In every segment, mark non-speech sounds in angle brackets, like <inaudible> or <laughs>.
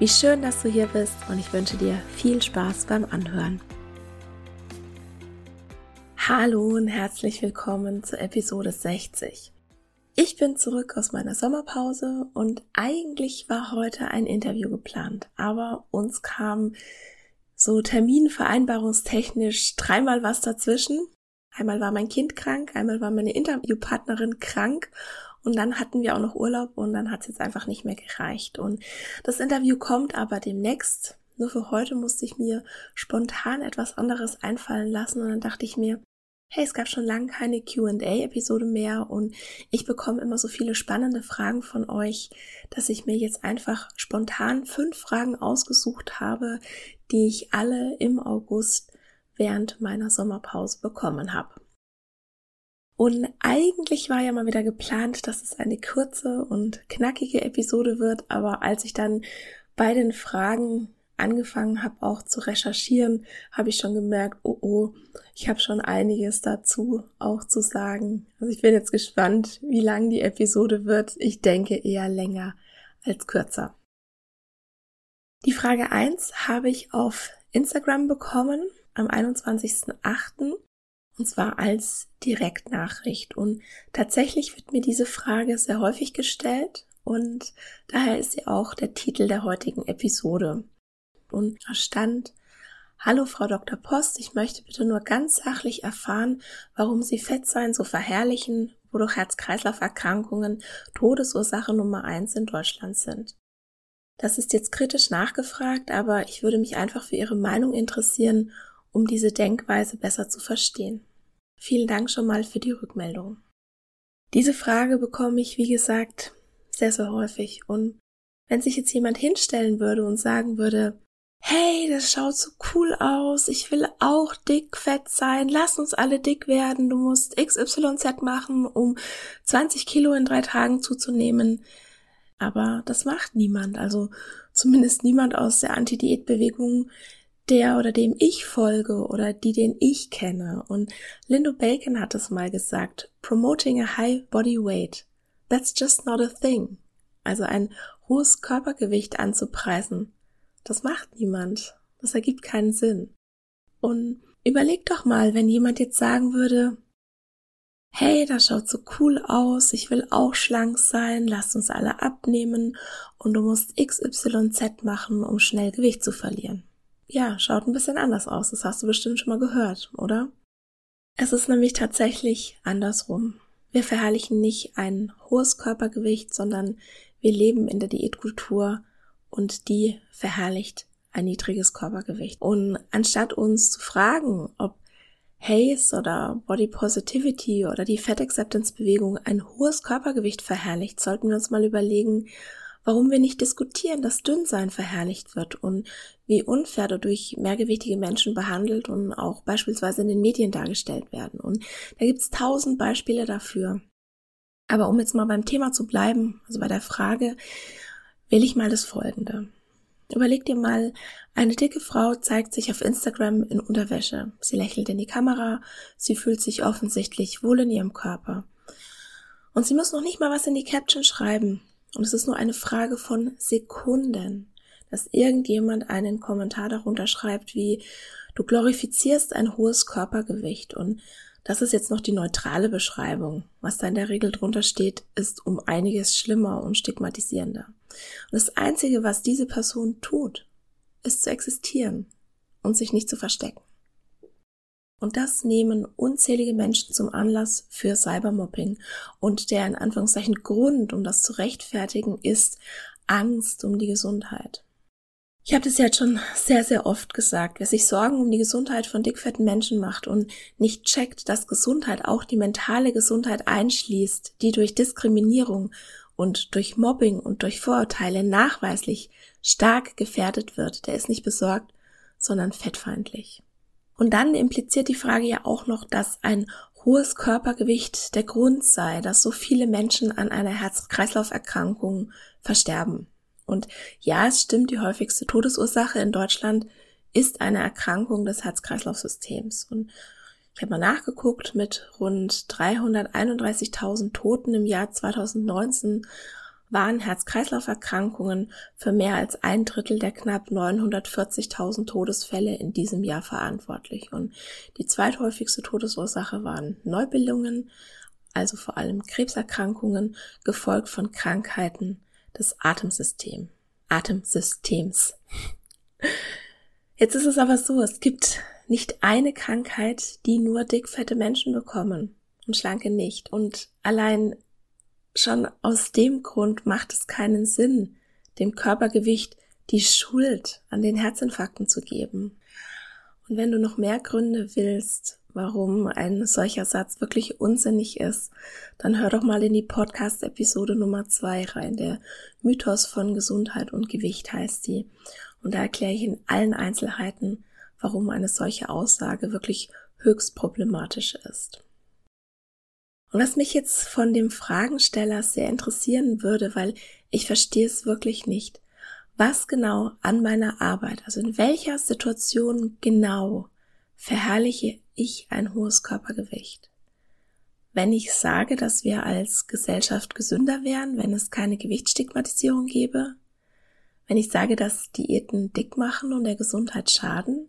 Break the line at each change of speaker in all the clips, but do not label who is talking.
Wie schön, dass du hier bist und ich wünsche dir viel Spaß beim Anhören. Hallo und herzlich willkommen zur Episode 60. Ich bin zurück aus meiner Sommerpause und eigentlich war heute ein Interview geplant, aber uns kam so terminvereinbarungstechnisch dreimal was dazwischen. Einmal war mein Kind krank, einmal war meine Interviewpartnerin krank und dann hatten wir auch noch Urlaub und dann hat es jetzt einfach nicht mehr gereicht. Und das Interview kommt aber demnächst. Nur für heute musste ich mir spontan etwas anderes einfallen lassen und dann dachte ich mir, hey, es gab schon lange keine QA-Episode mehr und ich bekomme immer so viele spannende Fragen von euch, dass ich mir jetzt einfach spontan fünf Fragen ausgesucht habe, die ich alle im August während meiner Sommerpause bekommen habe. Und eigentlich war ja mal wieder geplant, dass es eine kurze und knackige Episode wird, aber als ich dann bei den Fragen angefangen habe auch zu recherchieren, habe ich schon gemerkt, oh oh, ich habe schon einiges dazu auch zu sagen. Also ich bin jetzt gespannt, wie lang die Episode wird. Ich denke eher länger als kürzer. Die Frage eins habe ich auf Instagram bekommen am 21.08. Und zwar als Direktnachricht. Und tatsächlich wird mir diese Frage sehr häufig gestellt und daher ist sie auch der Titel der heutigen Episode. Und da stand, Hallo Frau Dr. Post, ich möchte bitte nur ganz sachlich erfahren, warum Sie Fettsein so verherrlichen, wodurch Herz-Kreislauf-Erkrankungen Todesursache Nummer eins in Deutschland sind. Das ist jetzt kritisch nachgefragt, aber ich würde mich einfach für Ihre Meinung interessieren, um diese Denkweise besser zu verstehen. Vielen Dank schon mal für die Rückmeldung. Diese Frage bekomme ich, wie gesagt, sehr, sehr häufig. Und wenn sich jetzt jemand hinstellen würde und sagen würde, hey, das schaut so cool aus, ich will auch dick fett sein, lass uns alle dick werden, du musst XYZ machen, um 20 Kilo in drei Tagen zuzunehmen. Aber das macht niemand, also zumindest niemand aus der Anti-Diät-Bewegung, der oder dem ich folge oder die, den ich kenne. Und Lindo Bacon hat es mal gesagt, promoting a high body weight. That's just not a thing. Also ein hohes Körpergewicht anzupreisen. Das macht niemand. Das ergibt keinen Sinn. Und überleg doch mal, wenn jemand jetzt sagen würde, hey, das schaut so cool aus, ich will auch schlank sein, lasst uns alle abnehmen und du musst XYZ machen, um schnell Gewicht zu verlieren ja, schaut ein bisschen anders aus. Das hast du bestimmt schon mal gehört, oder? Es ist nämlich tatsächlich andersrum. Wir verherrlichen nicht ein hohes Körpergewicht, sondern wir leben in der Diätkultur und die verherrlicht ein niedriges Körpergewicht. Und anstatt uns zu fragen, ob Haze oder Body Positivity oder die Fat Acceptance Bewegung ein hohes Körpergewicht verherrlicht, sollten wir uns mal überlegen, warum wir nicht diskutieren, dass Dünnsein verherrlicht wird und wie unfair dadurch mehrgewichtige Menschen behandelt und auch beispielsweise in den Medien dargestellt werden. Und da gibt's tausend Beispiele dafür. Aber um jetzt mal beim Thema zu bleiben, also bei der Frage, will ich mal das Folgende. Überleg dir mal, eine dicke Frau zeigt sich auf Instagram in Unterwäsche. Sie lächelt in die Kamera, sie fühlt sich offensichtlich wohl in ihrem Körper. Und sie muss noch nicht mal was in die Caption schreiben. Und es ist nur eine Frage von Sekunden, dass irgendjemand einen Kommentar darunter schreibt wie, du glorifizierst ein hohes Körpergewicht und das ist jetzt noch die neutrale Beschreibung. Was da in der Regel drunter steht, ist um einiges schlimmer und stigmatisierender. Und das Einzige, was diese Person tut, ist zu existieren und sich nicht zu verstecken. Und das nehmen unzählige Menschen zum Anlass für Cybermobbing. Und der in Anführungszeichen Grund, um das zu rechtfertigen, ist Angst um die Gesundheit. Ich habe das jetzt schon sehr, sehr oft gesagt. Wer sich Sorgen um die Gesundheit von dickfetten Menschen macht und nicht checkt, dass Gesundheit auch die mentale Gesundheit einschließt, die durch Diskriminierung und durch Mobbing und durch Vorurteile nachweislich stark gefährdet wird, der ist nicht besorgt, sondern fettfeindlich. Und dann impliziert die Frage ja auch noch, dass ein hohes Körpergewicht der Grund sei, dass so viele Menschen an einer Herz-Kreislauf-Erkrankung versterben. Und ja, es stimmt, die häufigste Todesursache in Deutschland ist eine Erkrankung des Herz-Kreislauf-Systems. Und ich habe mal nachgeguckt, mit rund 331.000 Toten im Jahr 2019 waren Herz-Kreislauf-Erkrankungen für mehr als ein Drittel der knapp 940.000 Todesfälle in diesem Jahr verantwortlich. Und die zweithäufigste Todesursache waren Neubildungen, also vor allem Krebserkrankungen, gefolgt von Krankheiten des Atemsystems. Atemsystems. Jetzt ist es aber so, es gibt nicht eine Krankheit, die nur dickfette Menschen bekommen und schlanke nicht. Und allein schon aus dem Grund macht es keinen Sinn, dem Körpergewicht die Schuld an den Herzinfarkten zu geben. Und wenn du noch mehr Gründe willst, warum ein solcher Satz wirklich unsinnig ist, dann hör doch mal in die Podcast-Episode Nummer zwei rein. Der Mythos von Gesundheit und Gewicht heißt die. Und da erkläre ich in allen Einzelheiten, warum eine solche Aussage wirklich höchst problematisch ist. Und was mich jetzt von dem Fragensteller sehr interessieren würde, weil ich verstehe es wirklich nicht, was genau an meiner Arbeit, also in welcher Situation genau verherrliche ich ein hohes Körpergewicht? Wenn ich sage, dass wir als Gesellschaft gesünder wären, wenn es keine Gewichtsstigmatisierung gäbe? Wenn ich sage, dass Diäten dick machen und der Gesundheit schaden?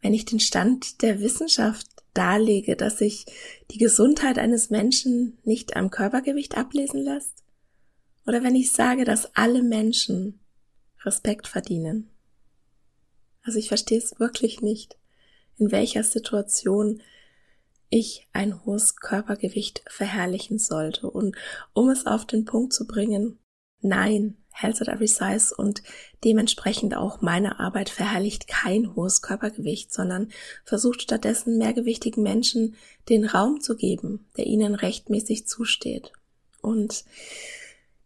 Wenn ich den Stand der Wissenschaft darlege, dass sich die Gesundheit eines Menschen nicht am Körpergewicht ablesen lässt? Oder wenn ich sage, dass alle Menschen Respekt verdienen? Also ich verstehe es wirklich nicht in welcher Situation ich ein hohes Körpergewicht verherrlichen sollte. Und um es auf den Punkt zu bringen, nein, Health at Every Size und dementsprechend auch meine Arbeit verherrlicht kein hohes Körpergewicht, sondern versucht stattdessen mehrgewichtigen Menschen den Raum zu geben, der ihnen rechtmäßig zusteht. Und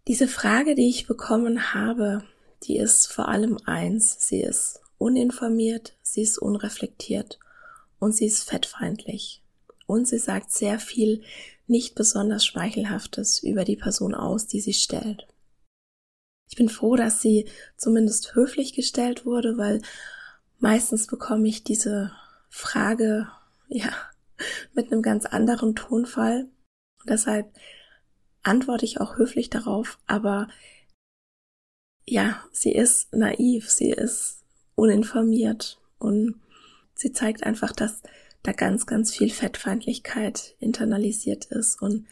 diese Frage, die ich bekommen habe, die ist vor allem eins, sie ist uninformiert, sie ist unreflektiert und sie ist fettfeindlich. Und sie sagt sehr viel nicht besonders Schmeichelhaftes über die Person aus, die sie stellt. Ich bin froh, dass sie zumindest höflich gestellt wurde, weil meistens bekomme ich diese Frage, ja, <laughs> mit einem ganz anderen Tonfall. Und deshalb antworte ich auch höflich darauf, aber ja, sie ist naiv, sie ist uninformiert. Und sie zeigt einfach, dass da ganz, ganz viel Fettfeindlichkeit internalisiert ist. Und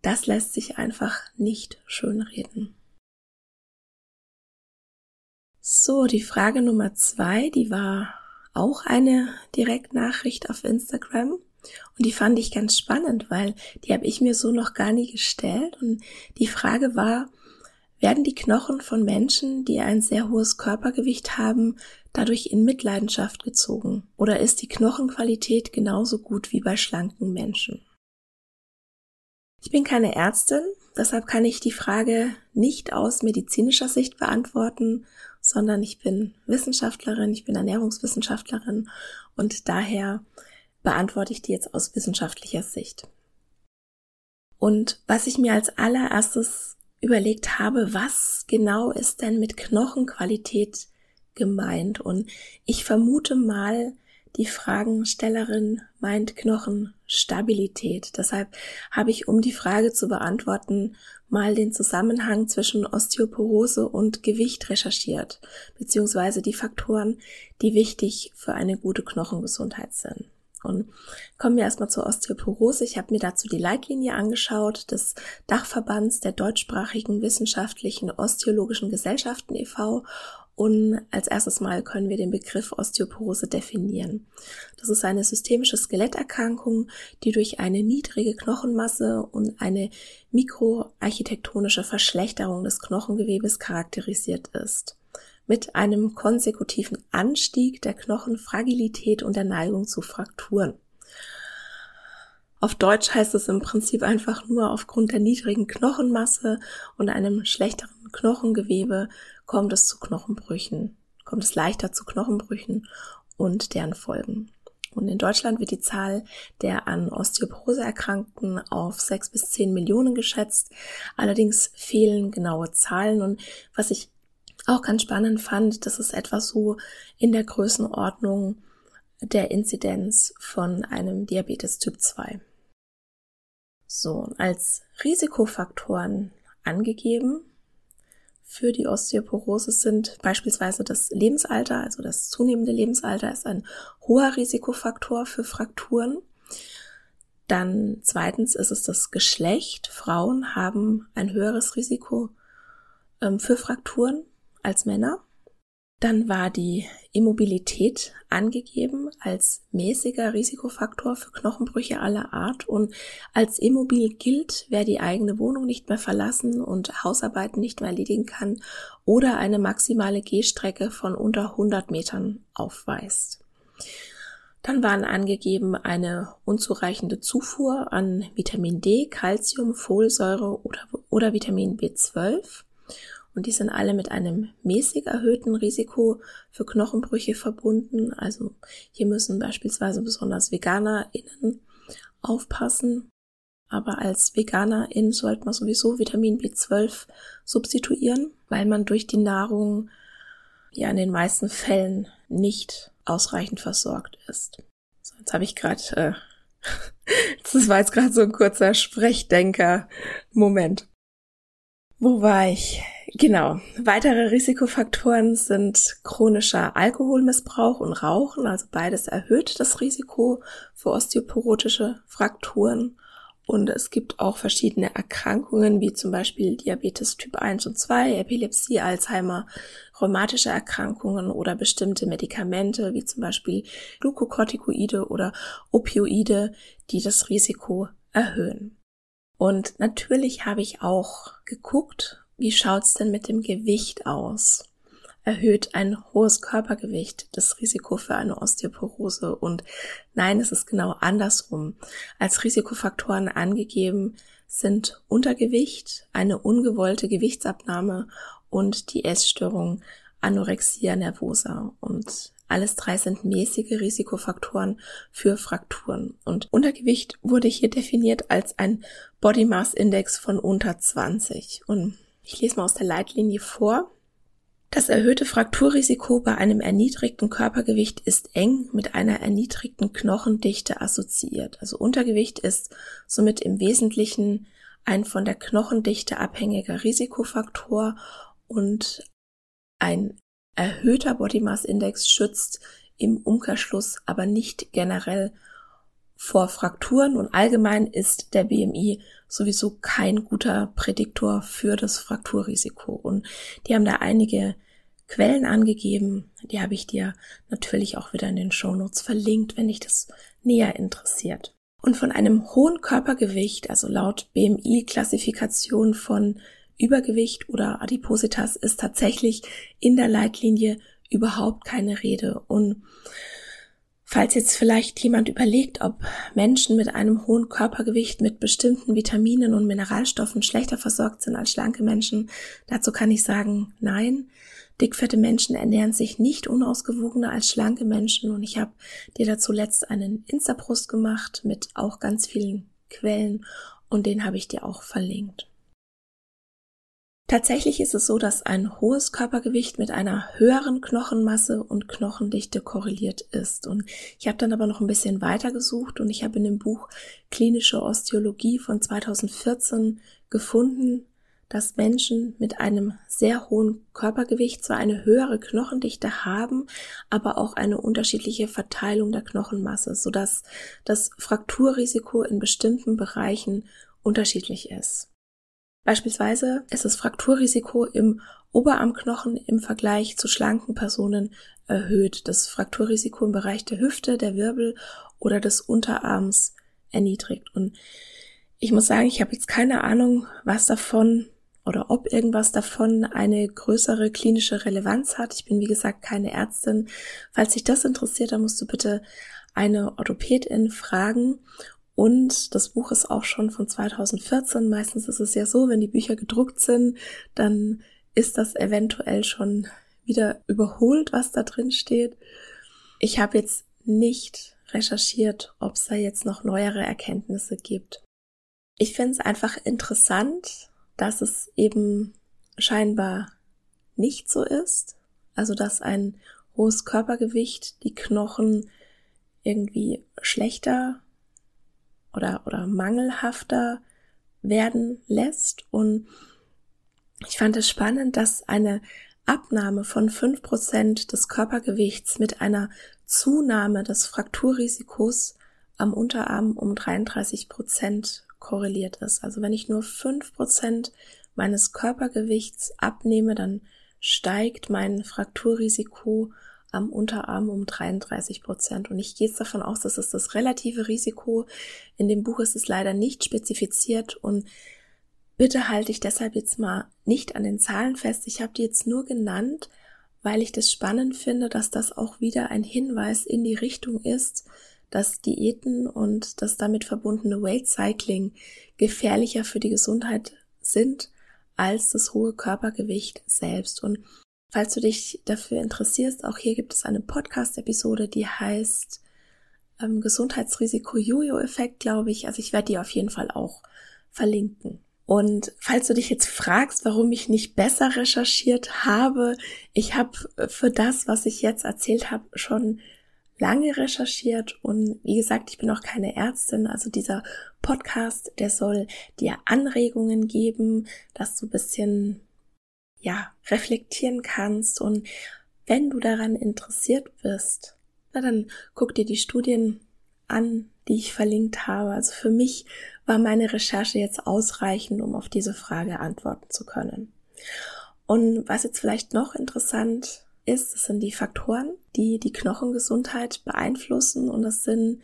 das lässt sich einfach nicht schönreden. So, die Frage Nummer zwei, die war auch eine Direktnachricht auf Instagram. Und die fand ich ganz spannend, weil die habe ich mir so noch gar nie gestellt. Und die Frage war, werden die Knochen von Menschen, die ein sehr hohes Körpergewicht haben, dadurch in Mitleidenschaft gezogen? Oder ist die Knochenqualität genauso gut wie bei schlanken Menschen? Ich bin keine Ärztin, deshalb kann ich die Frage nicht aus medizinischer Sicht beantworten, sondern ich bin Wissenschaftlerin, ich bin Ernährungswissenschaftlerin und daher beantworte ich die jetzt aus wissenschaftlicher Sicht. Und was ich mir als allererstes überlegt habe, was genau ist denn mit Knochenqualität gemeint? Und ich vermute mal, die Fragenstellerin meint Knochenstabilität. Deshalb habe ich, um die Frage zu beantworten, mal den Zusammenhang zwischen Osteoporose und Gewicht recherchiert, beziehungsweise die Faktoren, die wichtig für eine gute Knochengesundheit sind. Und kommen wir erstmal zur Osteoporose. Ich habe mir dazu die Leitlinie angeschaut des Dachverbands der deutschsprachigen wissenschaftlichen osteologischen Gesellschaften e.V. Und als erstes Mal können wir den Begriff Osteoporose definieren. Das ist eine systemische Skeletterkrankung, die durch eine niedrige Knochenmasse und eine mikroarchitektonische Verschlechterung des Knochengewebes charakterisiert ist mit einem konsekutiven Anstieg der Knochenfragilität und der Neigung zu Frakturen. Auf Deutsch heißt es im Prinzip einfach nur aufgrund der niedrigen Knochenmasse und einem schlechteren Knochengewebe kommt es zu Knochenbrüchen, kommt es leichter zu Knochenbrüchen und deren Folgen. Und in Deutschland wird die Zahl der an Osteoporose Erkrankten auf sechs bis zehn Millionen geschätzt. Allerdings fehlen genaue Zahlen und was ich auch ganz spannend fand, das ist etwa so in der Größenordnung der Inzidenz von einem Diabetes Typ 2. So, als Risikofaktoren angegeben für die Osteoporose sind beispielsweise das Lebensalter, also das zunehmende Lebensalter ist ein hoher Risikofaktor für Frakturen. Dann zweitens ist es das Geschlecht. Frauen haben ein höheres Risiko ähm, für Frakturen als Männer. Dann war die Immobilität angegeben als mäßiger Risikofaktor für Knochenbrüche aller Art und als immobil gilt, wer die eigene Wohnung nicht mehr verlassen und Hausarbeiten nicht mehr erledigen kann oder eine maximale Gehstrecke von unter 100 Metern aufweist. Dann waren angegeben eine unzureichende Zufuhr an Vitamin D, Calcium, Folsäure oder, oder Vitamin B12 und die sind alle mit einem mäßig erhöhten Risiko für Knochenbrüche verbunden. Also hier müssen beispielsweise besonders VeganerInnen aufpassen. Aber als VeganerIn sollte man sowieso Vitamin B12 substituieren, weil man durch die Nahrung ja in den meisten Fällen nicht ausreichend versorgt ist. So, jetzt habe ich gerade, äh, <laughs> das war jetzt gerade so ein kurzer Sprechdenker-Moment. Wo war ich? Genau. Weitere Risikofaktoren sind chronischer Alkoholmissbrauch und Rauchen. Also beides erhöht das Risiko für osteoporotische Frakturen. Und es gibt auch verschiedene Erkrankungen, wie zum Beispiel Diabetes Typ 1 und 2, Epilepsie, Alzheimer, rheumatische Erkrankungen oder bestimmte Medikamente, wie zum Beispiel Glukokortikoide oder Opioide, die das Risiko erhöhen. Und natürlich habe ich auch geguckt, wie schaut's denn mit dem Gewicht aus? Erhöht ein hohes Körpergewicht das Risiko für eine Osteoporose? Und nein, es ist genau andersrum. Als Risikofaktoren angegeben sind Untergewicht, eine ungewollte Gewichtsabnahme und die Essstörung Anorexia nervosa. Und alles drei sind mäßige Risikofaktoren für Frakturen. Und Untergewicht wurde hier definiert als ein Body Mass Index von unter 20. Und ich lese mal aus der Leitlinie vor. Das erhöhte Frakturrisiko bei einem erniedrigten Körpergewicht ist eng mit einer erniedrigten Knochendichte assoziiert. Also Untergewicht ist somit im Wesentlichen ein von der Knochendichte abhängiger Risikofaktor und ein erhöhter Body Mass Index schützt im Umkehrschluss aber nicht generell vor Frakturen und allgemein ist der BMI sowieso kein guter Prädiktor für das Frakturrisiko. Und die haben da einige Quellen angegeben. Die habe ich dir natürlich auch wieder in den Shownotes verlinkt, wenn dich das näher interessiert. Und von einem hohen Körpergewicht, also laut BMI-Klassifikation von Übergewicht oder Adipositas, ist tatsächlich in der Leitlinie überhaupt keine Rede. Und Falls jetzt vielleicht jemand überlegt, ob Menschen mit einem hohen Körpergewicht mit bestimmten Vitaminen und Mineralstoffen schlechter versorgt sind als schlanke Menschen, dazu kann ich sagen, nein. Dickfette Menschen ernähren sich nicht unausgewogener als schlanke Menschen und ich habe dir dazu letzt einen Instapost gemacht mit auch ganz vielen Quellen und den habe ich dir auch verlinkt. Tatsächlich ist es so, dass ein hohes Körpergewicht mit einer höheren Knochenmasse und Knochendichte korreliert ist. Und ich habe dann aber noch ein bisschen weiter gesucht und ich habe in dem Buch Klinische Osteologie von 2014 gefunden, dass Menschen mit einem sehr hohen Körpergewicht zwar eine höhere Knochendichte haben, aber auch eine unterschiedliche Verteilung der Knochenmasse, sodass das Frakturrisiko in bestimmten Bereichen unterschiedlich ist. Beispielsweise ist das Frakturrisiko im Oberarmknochen im Vergleich zu schlanken Personen erhöht, das Frakturrisiko im Bereich der Hüfte, der Wirbel oder des Unterarms erniedrigt. Und ich muss sagen, ich habe jetzt keine Ahnung, was davon oder ob irgendwas davon eine größere klinische Relevanz hat. Ich bin, wie gesagt, keine Ärztin. Falls dich das interessiert, dann musst du bitte eine Orthopädin fragen. Und das Buch ist auch schon von 2014. Meistens ist es ja so, wenn die Bücher gedruckt sind, dann ist das eventuell schon wieder überholt, was da drin steht. Ich habe jetzt nicht recherchiert, ob es da jetzt noch neuere Erkenntnisse gibt. Ich finde es einfach interessant, dass es eben scheinbar nicht so ist. Also dass ein hohes Körpergewicht die Knochen irgendwie schlechter oder, oder mangelhafter werden lässt. Und ich fand es spannend, dass eine Abnahme von fünf Prozent des Körpergewichts mit einer Zunahme des Frakturrisikos am Unterarm um 33 Prozent korreliert ist. Also wenn ich nur fünf Prozent meines Körpergewichts abnehme, dann steigt mein Frakturrisiko am Unterarm um 33 Prozent. Und ich gehe jetzt davon aus, dass es das relative Risiko. In dem Buch ist es leider nicht spezifiziert und bitte halte ich deshalb jetzt mal nicht an den Zahlen fest. Ich habe die jetzt nur genannt, weil ich das spannend finde, dass das auch wieder ein Hinweis in die Richtung ist, dass Diäten und das damit verbundene Weight Cycling gefährlicher für die Gesundheit sind als das hohe Körpergewicht selbst. Und falls du dich dafür interessierst, auch hier gibt es eine Podcast-Episode, die heißt ähm, Gesundheitsrisiko-Jojo-Effekt, glaube ich. Also ich werde die auf jeden Fall auch verlinken. Und falls du dich jetzt fragst, warum ich nicht besser recherchiert habe, ich habe für das, was ich jetzt erzählt habe, schon lange recherchiert und wie gesagt, ich bin auch keine Ärztin, also dieser Podcast, der soll dir Anregungen geben, dass du bisschen, ja, reflektieren kannst und wenn du daran interessiert bist, na dann guck dir die Studien an, die ich verlinkt habe. Also für mich war meine Recherche jetzt ausreichend, um auf diese Frage antworten zu können. Und was jetzt vielleicht noch interessant ist, das sind die Faktoren, die die Knochengesundheit beeinflussen und das sind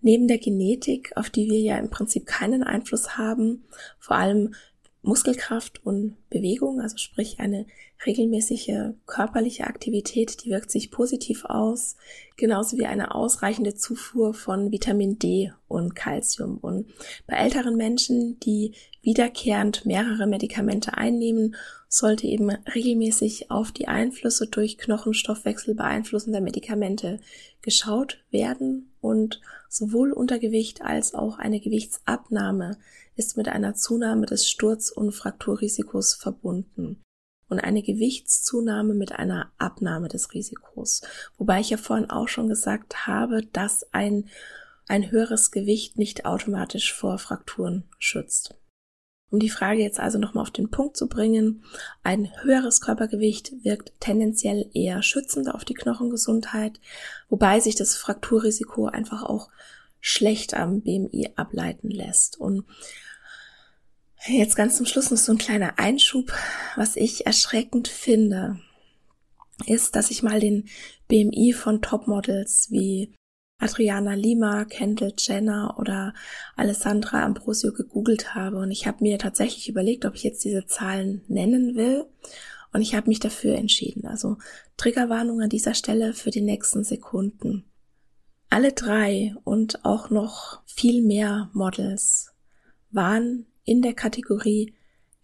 neben der Genetik, auf die wir ja im Prinzip keinen Einfluss haben, vor allem Muskelkraft und Bewegung, also sprich eine regelmäßige körperliche Aktivität, die wirkt sich positiv aus, genauso wie eine ausreichende Zufuhr von Vitamin D und Calcium. Und bei älteren Menschen, die wiederkehrend mehrere Medikamente einnehmen, sollte eben regelmäßig auf die Einflüsse durch Knochenstoffwechsel beeinflussender Medikamente geschaut werden und sowohl Untergewicht als auch eine Gewichtsabnahme ist mit einer Zunahme des Sturz- und Frakturrisikos verbunden und eine Gewichtszunahme mit einer Abnahme des Risikos. Wobei ich ja vorhin auch schon gesagt habe, dass ein, ein höheres Gewicht nicht automatisch vor Frakturen schützt. Um die Frage jetzt also nochmal auf den Punkt zu bringen, ein höheres Körpergewicht wirkt tendenziell eher schützend auf die Knochengesundheit, wobei sich das Frakturrisiko einfach auch schlecht am BMI ableiten lässt. Und jetzt ganz zum Schluss noch so ein kleiner Einschub, was ich erschreckend finde, ist, dass ich mal den BMI von Topmodels wie Adriana Lima, Kendall Jenner oder Alessandra Ambrosio gegoogelt habe und ich habe mir tatsächlich überlegt, ob ich jetzt diese Zahlen nennen will und ich habe mich dafür entschieden. Also Triggerwarnung an dieser Stelle für die nächsten Sekunden. Alle drei und auch noch viel mehr Models waren in der Kategorie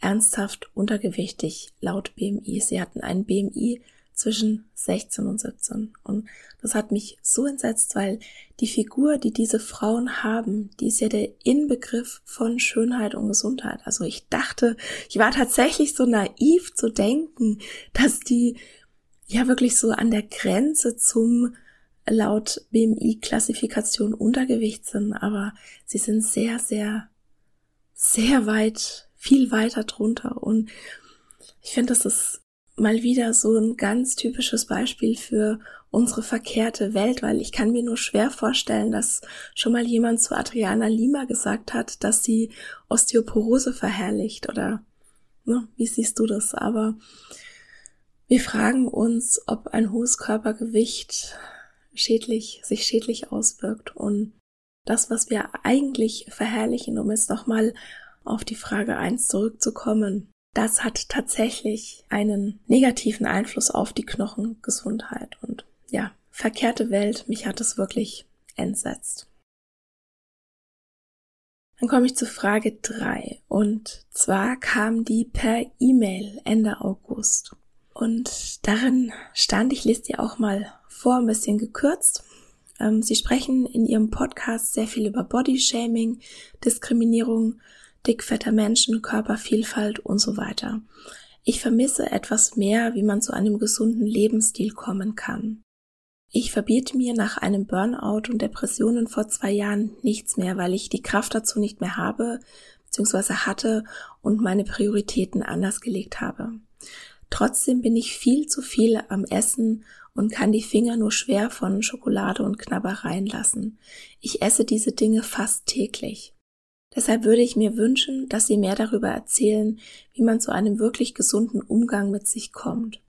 ernsthaft untergewichtig laut BMI. Sie hatten einen BMI zwischen 16 und 17. Und das hat mich so entsetzt, weil die Figur, die diese Frauen haben, die ist ja der Inbegriff von Schönheit und Gesundheit. Also ich dachte, ich war tatsächlich so naiv zu denken, dass die ja wirklich so an der Grenze zum laut BMI-Klassifikation Untergewicht sind, aber sie sind sehr, sehr, sehr weit viel weiter drunter. Und ich finde, das ist mal wieder so ein ganz typisches Beispiel für unsere verkehrte Welt, weil ich kann mir nur schwer vorstellen, dass schon mal jemand zu Adriana Lima gesagt hat, dass sie Osteoporose verherrlicht oder ne, wie siehst du das? Aber wir fragen uns, ob ein hohes Körpergewicht schädlich, sich schädlich auswirkt und das, was wir eigentlich verherrlichen, um jetzt nochmal auf die Frage eins zurückzukommen, das hat tatsächlich einen negativen Einfluss auf die Knochengesundheit und ja, verkehrte Welt, mich hat es wirklich entsetzt. Dann komme ich zu Frage drei und zwar kam die per E-Mail Ende August. Und darin stand, ich lese dir auch mal vor, ein bisschen gekürzt. Ähm, Sie sprechen in Ihrem Podcast sehr viel über Bodyshaming, Diskriminierung, dickfetter Menschen, Körpervielfalt und so weiter. Ich vermisse etwas mehr, wie man zu einem gesunden Lebensstil kommen kann. Ich verbiete mir nach einem Burnout und Depressionen vor zwei Jahren nichts mehr, weil ich die Kraft dazu nicht mehr habe, beziehungsweise hatte und meine Prioritäten anders gelegt habe. Trotzdem bin ich viel zu viel am Essen und kann die Finger nur schwer von Schokolade und Knabbereien lassen. Ich esse diese Dinge fast täglich. Deshalb würde ich mir wünschen, dass Sie mehr darüber erzählen, wie man zu einem wirklich gesunden Umgang mit sich kommt.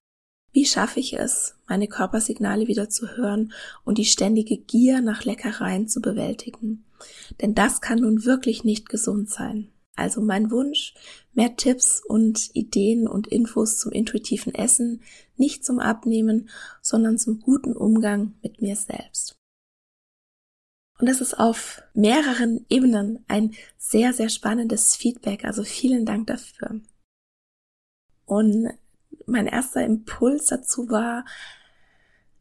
Wie schaffe ich es, meine Körpersignale wieder zu hören und die ständige Gier nach Leckereien zu bewältigen? Denn das kann nun wirklich nicht gesund sein. Also mein Wunsch, mehr Tipps und Ideen und Infos zum intuitiven Essen, nicht zum Abnehmen, sondern zum guten Umgang mit mir selbst. Und das ist auf mehreren Ebenen ein sehr, sehr spannendes Feedback. Also vielen Dank dafür. Und mein erster Impuls dazu war,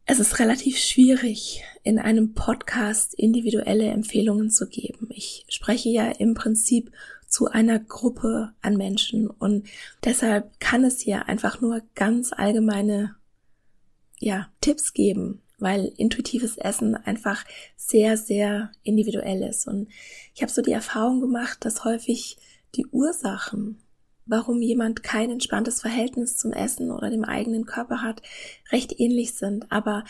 es ist relativ schwierig, in einem Podcast individuelle Empfehlungen zu geben. Ich spreche ja im Prinzip zu einer Gruppe an Menschen und deshalb kann es hier einfach nur ganz allgemeine ja, Tipps geben, weil intuitives Essen einfach sehr, sehr individuell ist. Und ich habe so die Erfahrung gemacht, dass häufig die Ursachen, warum jemand kein entspanntes Verhältnis zum Essen oder dem eigenen Körper hat, recht ähnlich sind, aber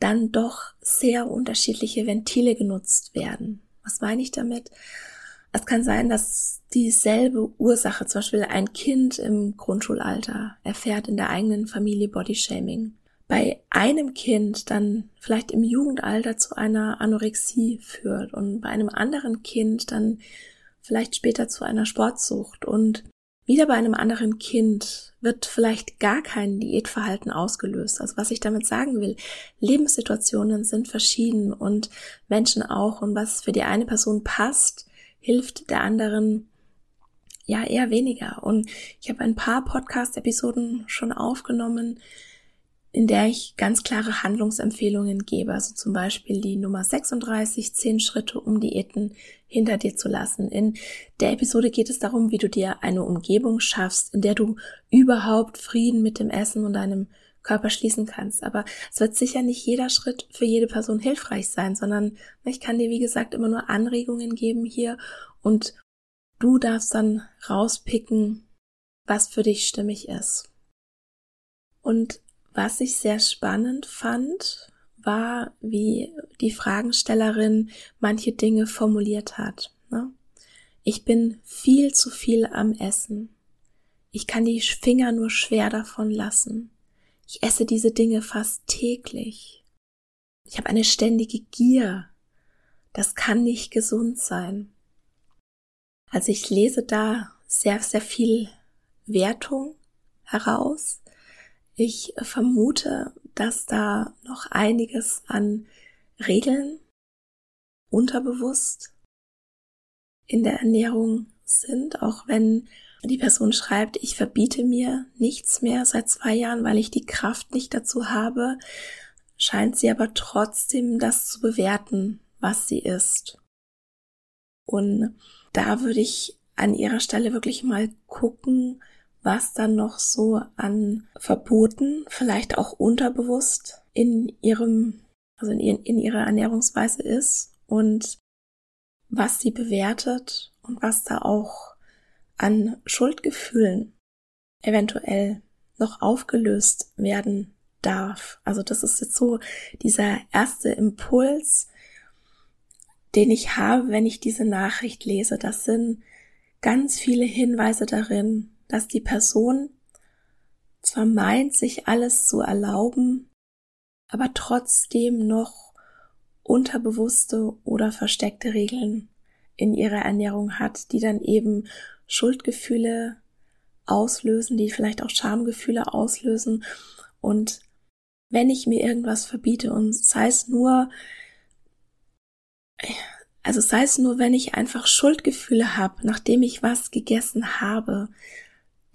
dann doch sehr unterschiedliche Ventile genutzt werden. Was meine ich damit? Es kann sein, dass dieselbe Ursache, zum Beispiel ein Kind im Grundschulalter, erfährt in der eigenen Familie Bodyshaming bei einem Kind dann vielleicht im Jugendalter zu einer Anorexie führt und bei einem anderen Kind dann vielleicht später zu einer Sportsucht und wieder bei einem anderen Kind wird vielleicht gar kein Diätverhalten ausgelöst. Also was ich damit sagen will, Lebenssituationen sind verschieden und Menschen auch und was für die eine Person passt, hilft der anderen ja eher weniger. Und ich habe ein paar Podcast-Episoden schon aufgenommen, in der ich ganz klare Handlungsempfehlungen gebe. Also zum Beispiel die Nummer 36, 10 Schritte, um Diäten hinter dir zu lassen. In der Episode geht es darum, wie du dir eine Umgebung schaffst, in der du überhaupt Frieden mit dem Essen und deinem Körper schließen kannst. Aber es wird sicher nicht jeder Schritt für jede Person hilfreich sein, sondern ich kann dir, wie gesagt, immer nur Anregungen geben hier und du darfst dann rauspicken, was für dich stimmig ist. Und was ich sehr spannend fand, war, wie die Fragenstellerin manche Dinge formuliert hat. Ne? Ich bin viel zu viel am Essen. Ich kann die Finger nur schwer davon lassen. Ich esse diese Dinge fast täglich. Ich habe eine ständige Gier. Das kann nicht gesund sein. Also ich lese da sehr, sehr viel Wertung heraus, ich vermute, dass da noch einiges an Regeln unterbewusst in der Ernährung sind, auch wenn die Person schreibt, ich verbiete mir nichts mehr seit zwei Jahren, weil ich die Kraft nicht dazu habe, scheint sie aber trotzdem das zu bewerten, was sie ist. Und da würde ich an ihrer Stelle wirklich mal gucken, was dann noch so an Verboten, vielleicht auch unterbewusst in ihrem, also in, in ihrer Ernährungsweise ist und was sie bewertet und was da auch an Schuldgefühlen eventuell noch aufgelöst werden darf. Also das ist jetzt so dieser erste Impuls, den ich habe, wenn ich diese Nachricht lese. Das sind ganz viele Hinweise darin, dass die Person zwar meint, sich alles zu erlauben, aber trotzdem noch unterbewusste oder versteckte Regeln in ihrer Ernährung hat, die dann eben Schuldgefühle auslösen, die vielleicht auch Schamgefühle auslösen. Und wenn ich mir irgendwas verbiete und sei es nur, also sei es nur, wenn ich einfach Schuldgefühle habe, nachdem ich was gegessen habe,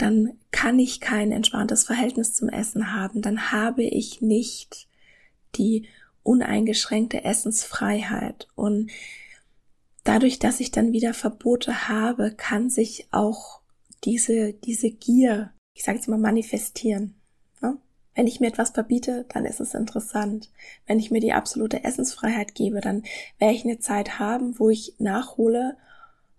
dann kann ich kein entspanntes Verhältnis zum Essen haben, dann habe ich nicht die uneingeschränkte Essensfreiheit. Und dadurch, dass ich dann wieder Verbote habe, kann sich auch diese, diese Gier, ich sage jetzt mal, manifestieren. Wenn ich mir etwas verbiete, dann ist es interessant. Wenn ich mir die absolute Essensfreiheit gebe, dann werde ich eine Zeit haben, wo ich nachhole,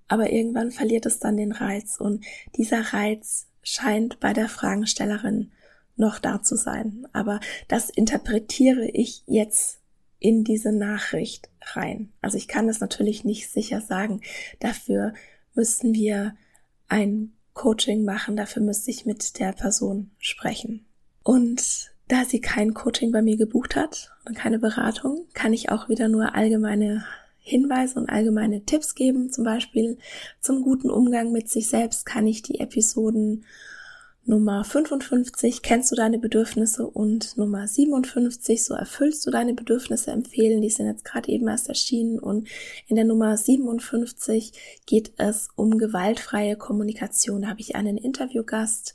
aber irgendwann verliert es dann den Reiz. Und dieser Reiz scheint bei der Fragestellerin noch da zu sein. Aber das interpretiere ich jetzt in diese Nachricht rein. Also ich kann es natürlich nicht sicher sagen. Dafür müssten wir ein Coaching machen, dafür müsste ich mit der Person sprechen. Und da sie kein Coaching bei mir gebucht hat und keine Beratung, kann ich auch wieder nur allgemeine Hinweise und allgemeine Tipps geben. Zum Beispiel zum guten Umgang mit sich selbst kann ich die Episoden Nummer 55, kennst du deine Bedürfnisse und Nummer 57, so erfüllst du deine Bedürfnisse empfehlen. Die sind jetzt gerade eben erst erschienen und in der Nummer 57 geht es um gewaltfreie Kommunikation. Da habe ich einen Interviewgast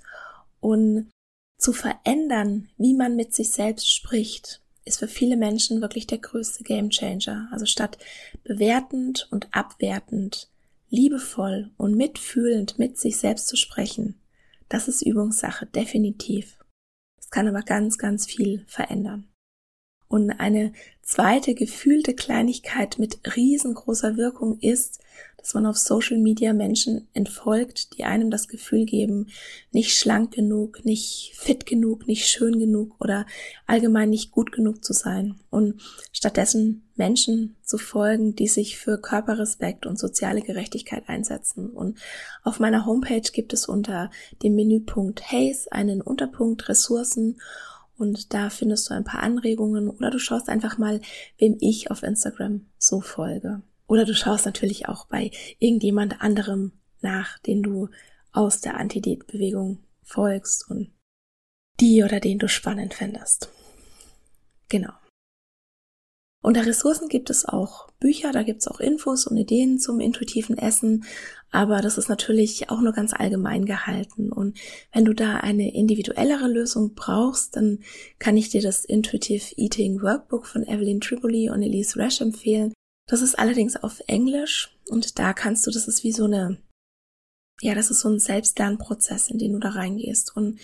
und zu verändern, wie man mit sich selbst spricht, ist für viele Menschen wirklich der größte Gamechanger. Also statt bewertend und abwertend, liebevoll und mitfühlend mit sich selbst zu sprechen, das ist Übungssache, definitiv. Es kann aber ganz, ganz viel verändern. Und eine zweite gefühlte Kleinigkeit mit riesengroßer Wirkung ist, dass man auf Social Media Menschen entfolgt, die einem das Gefühl geben, nicht schlank genug, nicht fit genug, nicht schön genug oder allgemein nicht gut genug zu sein. Und stattdessen Menschen zu folgen, die sich für Körperrespekt und soziale Gerechtigkeit einsetzen. Und auf meiner Homepage gibt es unter dem Menüpunkt Haze einen Unterpunkt Ressourcen und da findest du ein paar Anregungen oder du schaust einfach mal, wem ich auf Instagram so folge. Oder du schaust natürlich auch bei irgendjemand anderem nach, den du aus der Anti-Diät-Bewegung folgst und die oder den du spannend findest. Genau. Unter Ressourcen gibt es auch Bücher, da gibt es auch Infos und Ideen zum intuitiven Essen, aber das ist natürlich auch nur ganz allgemein gehalten. Und wenn du da eine individuellere Lösung brauchst, dann kann ich dir das Intuitive Eating Workbook von Evelyn Triboli und Elise Rash empfehlen. Das ist allerdings auf Englisch und da kannst du, das ist wie so eine, ja, das ist so ein Selbstlernprozess, in den du da reingehst. Und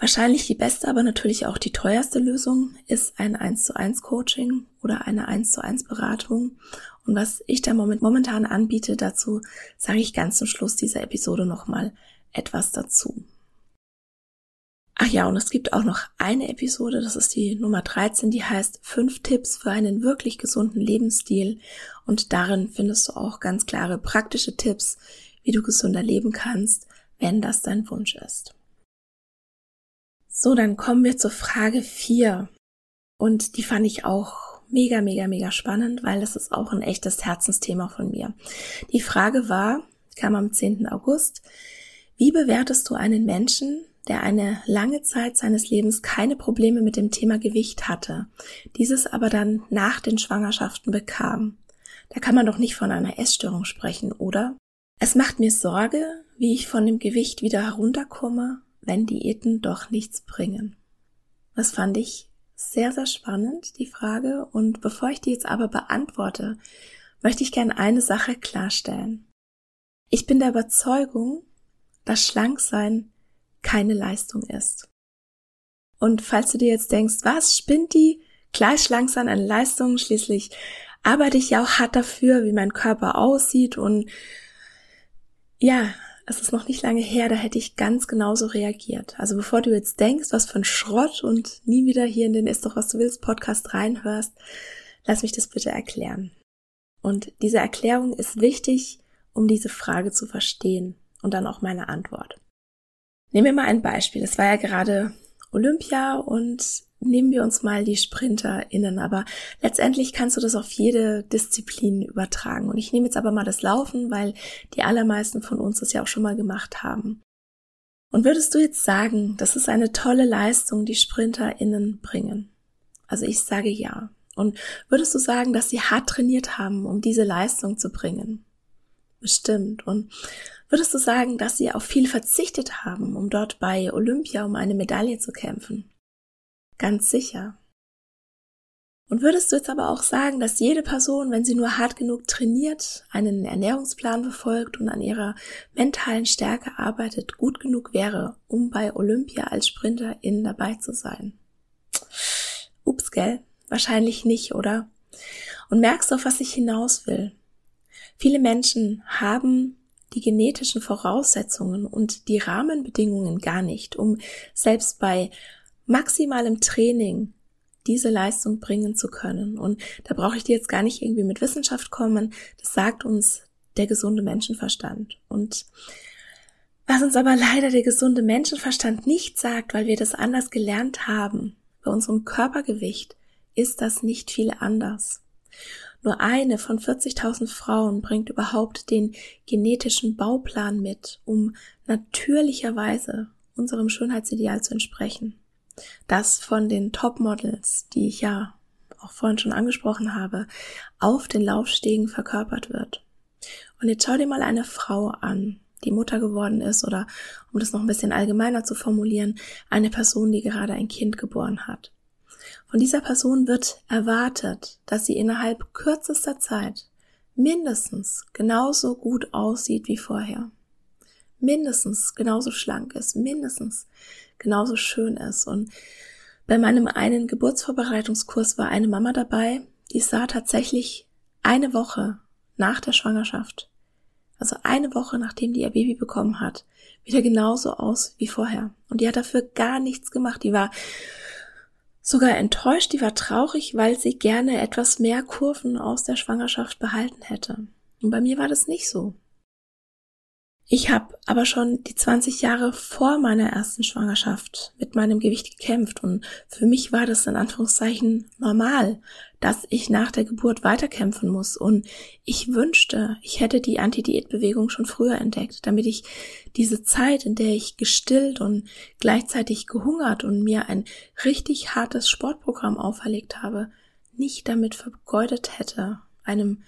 Wahrscheinlich die beste, aber natürlich auch die teuerste Lösung ist ein 1 zu 1 Coaching oder eine 1 zu 1 Beratung. Und was ich da momentan anbiete, dazu sage ich ganz zum Schluss dieser Episode nochmal etwas dazu. Ach ja, und es gibt auch noch eine Episode, das ist die Nummer 13, die heißt fünf Tipps für einen wirklich gesunden Lebensstil. Und darin findest du auch ganz klare praktische Tipps, wie du gesünder leben kannst, wenn das dein Wunsch ist. So, dann kommen wir zur Frage 4. Und die fand ich auch mega, mega, mega spannend, weil das ist auch ein echtes Herzensthema von mir. Die Frage war, kam am 10. August, wie bewertest du einen Menschen, der eine lange Zeit seines Lebens keine Probleme mit dem Thema Gewicht hatte, dieses aber dann nach den Schwangerschaften bekam? Da kann man doch nicht von einer Essstörung sprechen, oder? Es macht mir Sorge, wie ich von dem Gewicht wieder herunterkomme wenn Diäten doch nichts bringen? Das fand ich sehr, sehr spannend, die Frage. Und bevor ich die jetzt aber beantworte, möchte ich gerne eine Sache klarstellen. Ich bin der Überzeugung, dass Schlanksein keine Leistung ist. Und falls du dir jetzt denkst, was spinnt die? Klar schlank sein eine Leistung, schließlich arbeite ich ja auch hart dafür, wie mein Körper aussieht und ja, es ist noch nicht lange her, da hätte ich ganz genauso reagiert. Also bevor du jetzt denkst, was für ein Schrott und nie wieder hier in den Ist doch was du willst Podcast reinhörst, lass mich das bitte erklären. Und diese Erklärung ist wichtig, um diese Frage zu verstehen und dann auch meine Antwort. Nehmen wir mal ein Beispiel. Es war ja gerade Olympia und nehmen wir uns mal die SprinterInnen, aber letztendlich kannst du das auf jede Disziplin übertragen. Und ich nehme jetzt aber mal das Laufen, weil die allermeisten von uns das ja auch schon mal gemacht haben. Und würdest du jetzt sagen, das ist eine tolle Leistung, die SprinterInnen bringen? Also ich sage ja. Und würdest du sagen, dass sie hart trainiert haben, um diese Leistung zu bringen? Bestimmt. Und würdest du sagen, dass sie auf viel verzichtet haben, um dort bei Olympia um eine Medaille zu kämpfen? Ganz sicher. Und würdest du jetzt aber auch sagen, dass jede Person, wenn sie nur hart genug trainiert, einen Ernährungsplan befolgt und an ihrer mentalen Stärke arbeitet, gut genug wäre, um bei Olympia als Sprinterin dabei zu sein? Ups, gell? Wahrscheinlich nicht, oder? Und merkst du, auf was ich hinaus will? Viele Menschen haben die genetischen Voraussetzungen und die Rahmenbedingungen gar nicht, um selbst bei maximalem Training diese Leistung bringen zu können. Und da brauche ich dir jetzt gar nicht irgendwie mit Wissenschaft kommen. Das sagt uns der gesunde Menschenverstand. Und was uns aber leider der gesunde Menschenverstand nicht sagt, weil wir das anders gelernt haben, bei unserem Körpergewicht, ist das nicht viel anders. Nur eine von 40.000 Frauen bringt überhaupt den genetischen Bauplan mit, um natürlicherweise unserem Schönheitsideal zu entsprechen das von den Topmodels, die ich ja auch vorhin schon angesprochen habe, auf den Laufstegen verkörpert wird. Und jetzt schau dir mal eine Frau an, die Mutter geworden ist oder, um das noch ein bisschen allgemeiner zu formulieren, eine Person, die gerade ein Kind geboren hat. Von dieser Person wird erwartet, dass sie innerhalb kürzester Zeit mindestens genauso gut aussieht wie vorher. Mindestens genauso schlank ist, mindestens genauso schön ist. Und bei meinem einen Geburtsvorbereitungskurs war eine Mama dabei, die sah tatsächlich eine Woche nach der Schwangerschaft, also eine Woche nachdem die ihr Baby bekommen hat, wieder genauso aus wie vorher. Und die hat dafür gar nichts gemacht. Die war sogar enttäuscht, die war traurig, weil sie gerne etwas mehr Kurven aus der Schwangerschaft behalten hätte. Und bei mir war das nicht so. Ich habe aber schon die 20 Jahre vor meiner ersten Schwangerschaft mit meinem Gewicht gekämpft und für mich war das in Anführungszeichen normal, dass ich nach der Geburt weiterkämpfen muss. Und ich wünschte, ich hätte die Anti-Diät-Bewegung schon früher entdeckt, damit ich diese Zeit, in der ich gestillt und gleichzeitig gehungert und mir ein richtig hartes Sportprogramm auferlegt habe, nicht damit vergeudet hätte, einem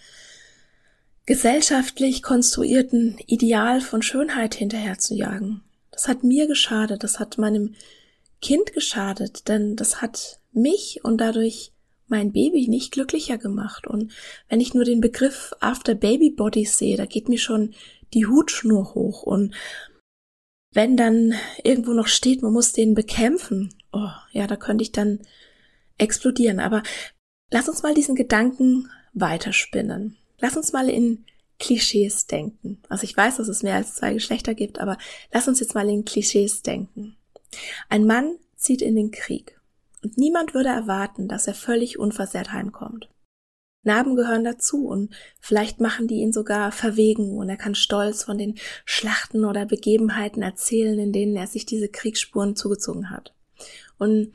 gesellschaftlich konstruierten Ideal von Schönheit hinterherzujagen. Das hat mir geschadet, das hat meinem Kind geschadet, denn das hat mich und dadurch mein Baby nicht glücklicher gemacht. Und wenn ich nur den Begriff After Baby Bodies sehe, da geht mir schon die Hutschnur hoch. Und wenn dann irgendwo noch steht, man muss den bekämpfen, oh, ja, da könnte ich dann explodieren. Aber lass uns mal diesen Gedanken weiterspinnen. Lass uns mal in Klischees denken. Also ich weiß, dass es mehr als zwei Geschlechter gibt, aber lass uns jetzt mal in Klischees denken. Ein Mann zieht in den Krieg und niemand würde erwarten, dass er völlig unversehrt heimkommt. Narben gehören dazu und vielleicht machen die ihn sogar verwegen und er kann stolz von den Schlachten oder Begebenheiten erzählen, in denen er sich diese Kriegsspuren zugezogen hat. Und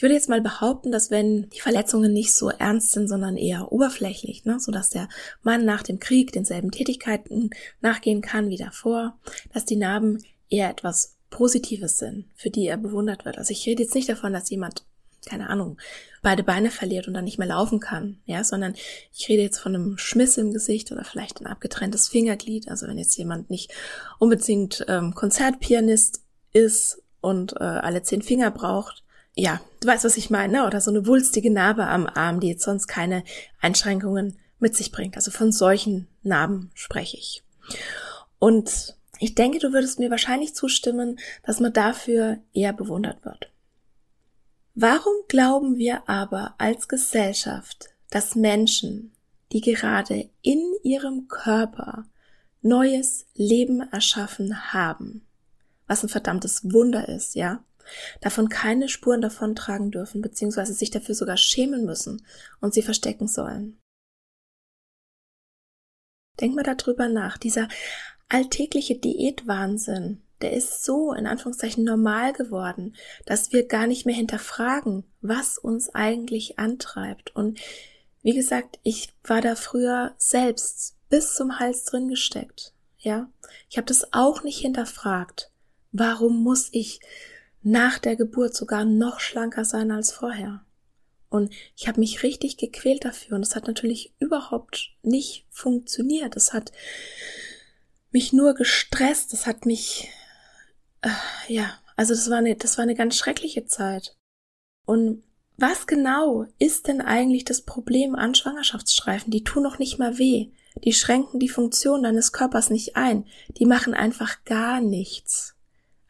ich würde jetzt mal behaupten, dass wenn die Verletzungen nicht so ernst sind, sondern eher oberflächlich, ne, so dass der Mann nach dem Krieg denselben Tätigkeiten nachgehen kann wie davor, dass die Narben eher etwas Positives sind, für die er bewundert wird. Also ich rede jetzt nicht davon, dass jemand keine Ahnung, beide Beine verliert und dann nicht mehr laufen kann, ja, sondern ich rede jetzt von einem Schmiss im Gesicht oder vielleicht ein abgetrenntes Fingerglied. Also wenn jetzt jemand nicht unbedingt ähm, Konzertpianist ist und äh, alle zehn Finger braucht, ja, du weißt, was ich meine, ne? oder so eine wulstige Narbe am Arm, die jetzt sonst keine Einschränkungen mit sich bringt. Also von solchen Narben spreche ich. Und ich denke, du würdest mir wahrscheinlich zustimmen, dass man dafür eher bewundert wird. Warum glauben wir aber als Gesellschaft, dass Menschen, die gerade in ihrem Körper neues Leben erschaffen haben, was ein verdammtes Wunder ist, ja, davon keine Spuren davon tragen dürfen, beziehungsweise sich dafür sogar schämen müssen und sie verstecken sollen. Denk mal darüber nach. Dieser alltägliche Diätwahnsinn, der ist so in Anführungszeichen normal geworden, dass wir gar nicht mehr hinterfragen, was uns eigentlich antreibt. Und wie gesagt, ich war da früher selbst bis zum Hals drin gesteckt. Ja, ich habe das auch nicht hinterfragt. Warum muss ich nach der Geburt sogar noch schlanker sein als vorher? Und ich habe mich richtig gequält dafür und es hat natürlich überhaupt nicht funktioniert. Es hat mich nur gestresst, es hat mich äh, ja, also das war eine das war eine ganz schreckliche Zeit. Und was genau ist denn eigentlich das Problem an Schwangerschaftsstreifen? Die tun noch nicht mal weh. Die schränken die Funktion deines Körpers nicht ein. Die machen einfach gar nichts.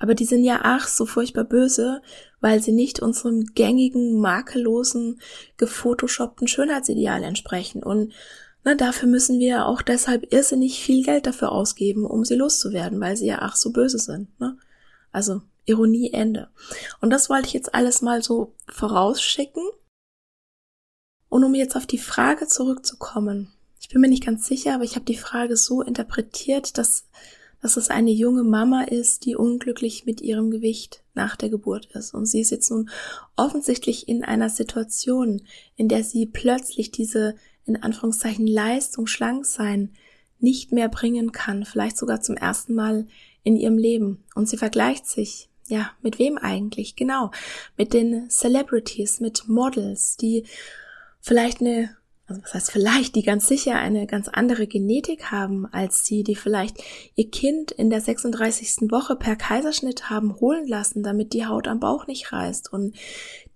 Aber die sind ja ach so furchtbar böse, weil sie nicht unserem gängigen, makellosen, gefotoshoppten Schönheitsideal entsprechen. Und na, dafür müssen wir auch deshalb irrsinnig viel Geld dafür ausgeben, um sie loszuwerden, weil sie ja ach so böse sind. Ne? Also Ironie Ende. Und das wollte ich jetzt alles mal so vorausschicken. Und um jetzt auf die Frage zurückzukommen, ich bin mir nicht ganz sicher, aber ich habe die Frage so interpretiert, dass dass es eine junge Mama ist, die unglücklich mit ihrem Gewicht nach der Geburt ist. Und sie ist jetzt nun offensichtlich in einer Situation, in der sie plötzlich diese, in Anführungszeichen, Leistung, schlank sein, nicht mehr bringen kann, vielleicht sogar zum ersten Mal in ihrem Leben. Und sie vergleicht sich, ja, mit wem eigentlich? Genau, mit den Celebrities, mit Models, die vielleicht eine also was heißt vielleicht, die ganz sicher eine ganz andere Genetik haben als sie, die vielleicht ihr Kind in der 36. Woche per Kaiserschnitt haben holen lassen, damit die Haut am Bauch nicht reißt und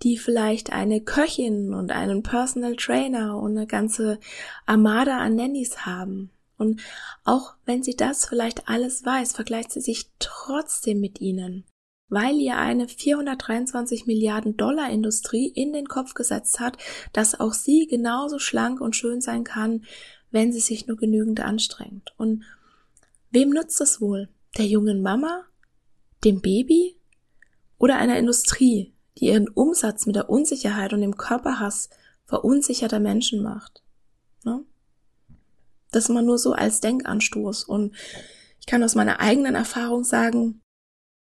die vielleicht eine Köchin und einen Personal Trainer und eine ganze Armada an Nannies haben. Und auch wenn sie das vielleicht alles weiß, vergleicht sie sich trotzdem mit ihnen weil ihr eine 423 Milliarden Dollar Industrie in den Kopf gesetzt hat, dass auch sie genauso schlank und schön sein kann, wenn sie sich nur genügend anstrengt. Und wem nützt es wohl? Der jungen Mama? Dem Baby? Oder einer Industrie, die ihren Umsatz mit der Unsicherheit und dem Körperhass verunsicherter Menschen macht? Ne? Das mal nur so als Denkanstoß. Und ich kann aus meiner eigenen Erfahrung sagen,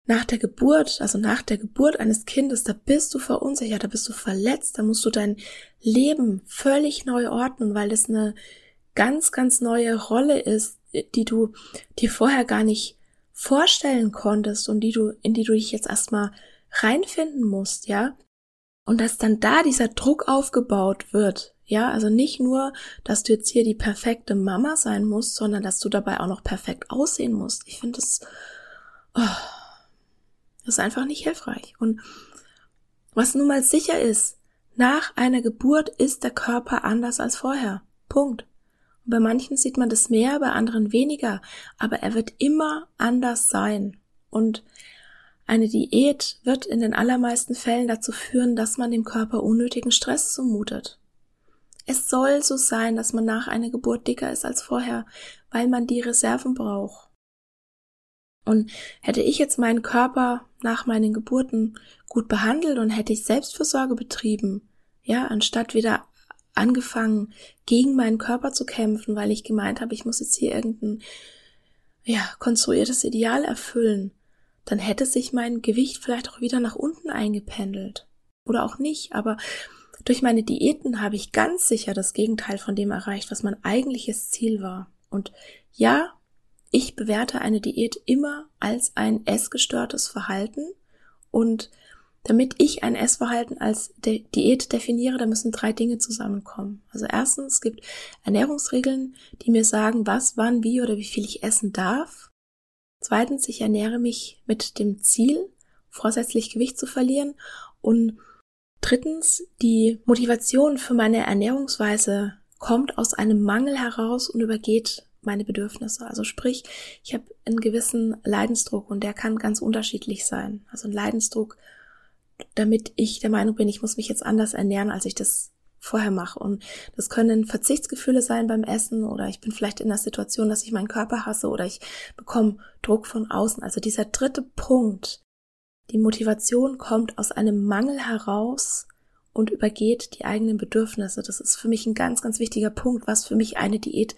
nach der Geburt, also nach der Geburt eines Kindes, da bist du verunsichert, da bist du verletzt, da musst du dein Leben völlig neu ordnen, weil das eine ganz, ganz neue Rolle ist, die du dir vorher gar nicht vorstellen konntest und die du, in die du dich jetzt erstmal reinfinden musst, ja. Und dass dann da dieser Druck aufgebaut wird, ja, also nicht nur, dass du jetzt hier die perfekte Mama sein musst, sondern dass du dabei auch noch perfekt aussehen musst. Ich finde das, oh, das ist einfach nicht hilfreich. Und was nun mal sicher ist, nach einer Geburt ist der Körper anders als vorher. Punkt. Und bei manchen sieht man das mehr, bei anderen weniger, aber er wird immer anders sein. Und eine Diät wird in den allermeisten Fällen dazu führen, dass man dem Körper unnötigen Stress zumutet. Es soll so sein, dass man nach einer Geburt dicker ist als vorher, weil man die Reserven braucht. Und hätte ich jetzt meinen Körper nach meinen Geburten gut behandelt und hätte ich Selbstfürsorge betrieben, ja, anstatt wieder angefangen, gegen meinen Körper zu kämpfen, weil ich gemeint habe, ich muss jetzt hier irgendein, ja, konstruiertes Ideal erfüllen, dann hätte sich mein Gewicht vielleicht auch wieder nach unten eingependelt. Oder auch nicht, aber durch meine Diäten habe ich ganz sicher das Gegenteil von dem erreicht, was mein eigentliches Ziel war. Und ja, ich bewerte eine Diät immer als ein essgestörtes Verhalten und damit ich ein Essverhalten als De Diät definiere, da müssen drei Dinge zusammenkommen. Also erstens, es gibt Ernährungsregeln, die mir sagen, was, wann, wie oder wie viel ich essen darf. Zweitens, ich ernähre mich mit dem Ziel, vorsätzlich Gewicht zu verlieren. Und drittens, die Motivation für meine Ernährungsweise kommt aus einem Mangel heraus und übergeht meine Bedürfnisse. Also sprich, ich habe einen gewissen Leidensdruck und der kann ganz unterschiedlich sein. Also ein Leidensdruck, damit ich der Meinung bin, ich muss mich jetzt anders ernähren, als ich das vorher mache. Und das können Verzichtsgefühle sein beim Essen oder ich bin vielleicht in der Situation, dass ich meinen Körper hasse oder ich bekomme Druck von außen. Also dieser dritte Punkt, die Motivation kommt aus einem Mangel heraus und übergeht die eigenen Bedürfnisse. Das ist für mich ein ganz, ganz wichtiger Punkt, was für mich eine Diät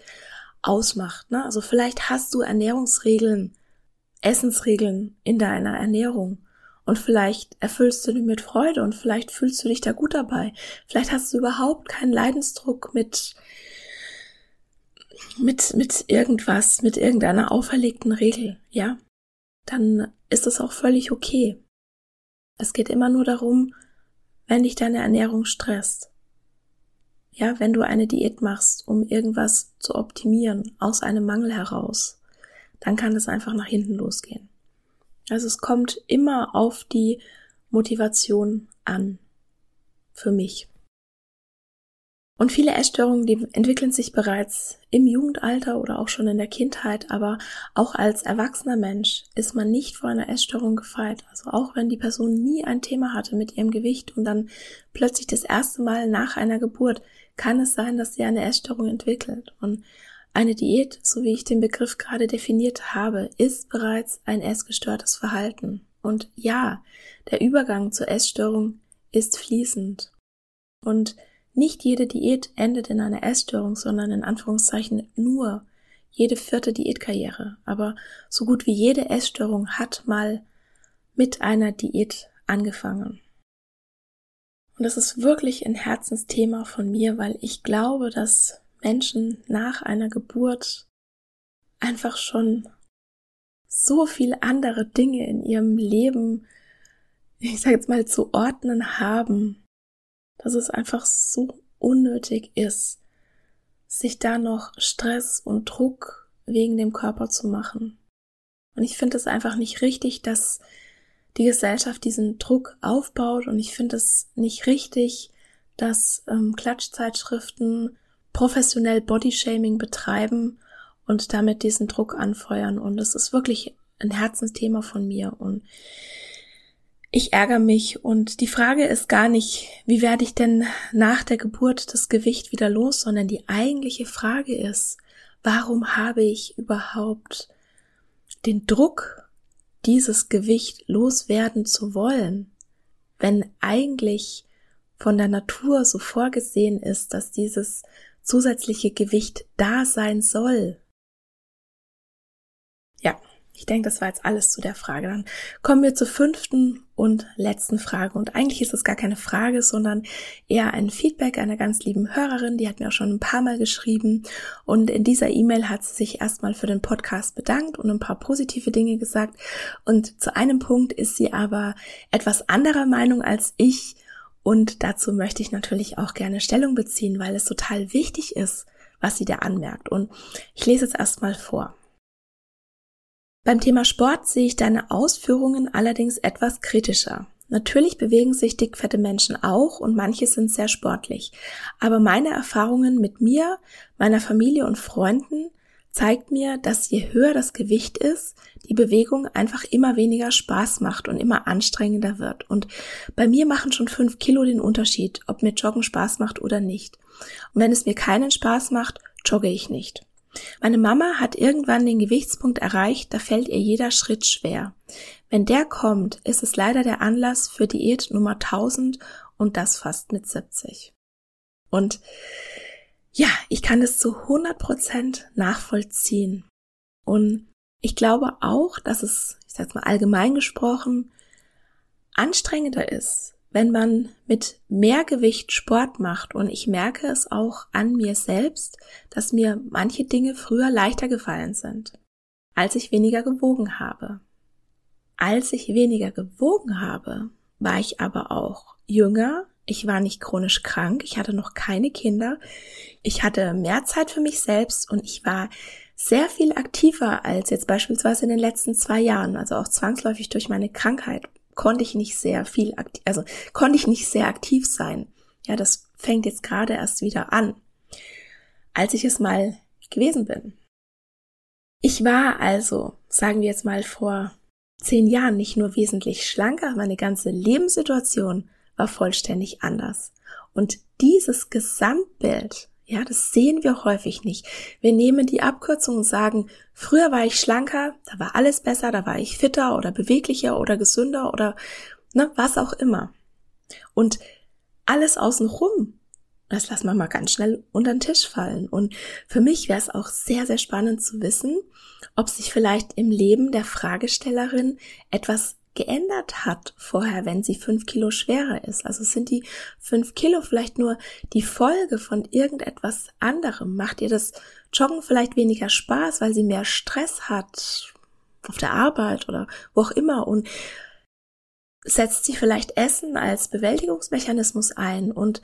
ausmacht. Ne? Also vielleicht hast du Ernährungsregeln, Essensregeln in deiner Ernährung und vielleicht erfüllst du die mit Freude und vielleicht fühlst du dich da gut dabei. Vielleicht hast du überhaupt keinen Leidensdruck mit, mit, mit irgendwas, mit irgendeiner auferlegten Regel, ja? Dann ist es auch völlig okay. Es geht immer nur darum, wenn dich deine Ernährung stresst. Ja, wenn du eine Diät machst, um irgendwas zu optimieren, aus einem Mangel heraus, dann kann es einfach nach hinten losgehen. Also es kommt immer auf die Motivation an. Für mich. Und viele Essstörungen, die entwickeln sich bereits im Jugendalter oder auch schon in der Kindheit, aber auch als erwachsener Mensch ist man nicht vor einer Essstörung gefeit. Also auch wenn die Person nie ein Thema hatte mit ihrem Gewicht und dann plötzlich das erste Mal nach einer Geburt, kann es sein, dass sie eine Essstörung entwickelt. Und eine Diät, so wie ich den Begriff gerade definiert habe, ist bereits ein essgestörtes Verhalten. Und ja, der Übergang zur Essstörung ist fließend. Und nicht jede Diät endet in einer Essstörung, sondern in Anführungszeichen nur jede vierte Diätkarriere. Aber so gut wie jede Essstörung hat mal mit einer Diät angefangen. Und das ist wirklich ein Herzensthema von mir, weil ich glaube, dass Menschen nach einer Geburt einfach schon so viele andere Dinge in ihrem Leben, ich sage jetzt mal, zu ordnen haben, dass es einfach so unnötig ist, sich da noch Stress und Druck wegen dem Körper zu machen. Und ich finde es einfach nicht richtig, dass die Gesellschaft diesen Druck aufbaut und ich finde es nicht richtig, dass ähm, Klatschzeitschriften professionell Bodyshaming betreiben und damit diesen Druck anfeuern. Und es ist wirklich ein Herzensthema von mir. Und ich ärgere mich. Und die Frage ist gar nicht, wie werde ich denn nach der Geburt das Gewicht wieder los, sondern die eigentliche Frage ist, warum habe ich überhaupt den Druck, dieses Gewicht loswerden zu wollen, wenn eigentlich von der Natur so vorgesehen ist, dass dieses zusätzliche Gewicht da sein soll? Ich denke, das war jetzt alles zu der Frage. Dann kommen wir zur fünften und letzten Frage. Und eigentlich ist es gar keine Frage, sondern eher ein Feedback einer ganz lieben Hörerin. Die hat mir auch schon ein paar Mal geschrieben. Und in dieser E-Mail hat sie sich erstmal für den Podcast bedankt und ein paar positive Dinge gesagt. Und zu einem Punkt ist sie aber etwas anderer Meinung als ich. Und dazu möchte ich natürlich auch gerne Stellung beziehen, weil es total wichtig ist, was sie da anmerkt. Und ich lese es erstmal vor. Beim Thema Sport sehe ich deine Ausführungen allerdings etwas kritischer. Natürlich bewegen sich dickfette Menschen auch und manche sind sehr sportlich. Aber meine Erfahrungen mit mir, meiner Familie und Freunden zeigt mir, dass je höher das Gewicht ist, die Bewegung einfach immer weniger Spaß macht und immer anstrengender wird. Und bei mir machen schon fünf Kilo den Unterschied, ob mir Joggen Spaß macht oder nicht. Und wenn es mir keinen Spaß macht, jogge ich nicht. Meine Mama hat irgendwann den Gewichtspunkt erreicht, da fällt ihr jeder Schritt schwer. Wenn der kommt, ist es leider der Anlass für Diät Nummer 1000 und das fast mit 70. Und ja, ich kann es zu 100 Prozent nachvollziehen. Und ich glaube auch, dass es, ich sag's mal allgemein gesprochen, anstrengender ist, wenn man mit mehr Gewicht Sport macht. Und ich merke es auch an mir selbst, dass mir manche Dinge früher leichter gefallen sind, als ich weniger gewogen habe. Als ich weniger gewogen habe, war ich aber auch jünger, ich war nicht chronisch krank, ich hatte noch keine Kinder, ich hatte mehr Zeit für mich selbst und ich war sehr viel aktiver als jetzt beispielsweise in den letzten zwei Jahren, also auch zwangsläufig durch meine Krankheit konnte ich nicht sehr viel aktiv, also konnte ich nicht sehr aktiv sein. Ja, das fängt jetzt gerade erst wieder an, als ich es mal gewesen bin. Ich war also, sagen wir jetzt mal vor zehn Jahren nicht nur wesentlich schlanker, meine ganze Lebenssituation war vollständig anders. Und dieses Gesamtbild, ja, das sehen wir häufig nicht. Wir nehmen die Abkürzung und sagen, früher war ich schlanker, da war alles besser, da war ich fitter oder beweglicher oder gesünder oder ne, was auch immer. Und alles außenrum, das lassen wir mal ganz schnell unter den Tisch fallen. Und für mich wäre es auch sehr, sehr spannend zu wissen, ob sich vielleicht im Leben der Fragestellerin etwas geändert hat vorher, wenn sie fünf Kilo schwerer ist. Also sind die fünf Kilo vielleicht nur die Folge von irgendetwas anderem? Macht ihr das Joggen vielleicht weniger Spaß, weil sie mehr Stress hat auf der Arbeit oder wo auch immer und setzt sie vielleicht Essen als Bewältigungsmechanismus ein und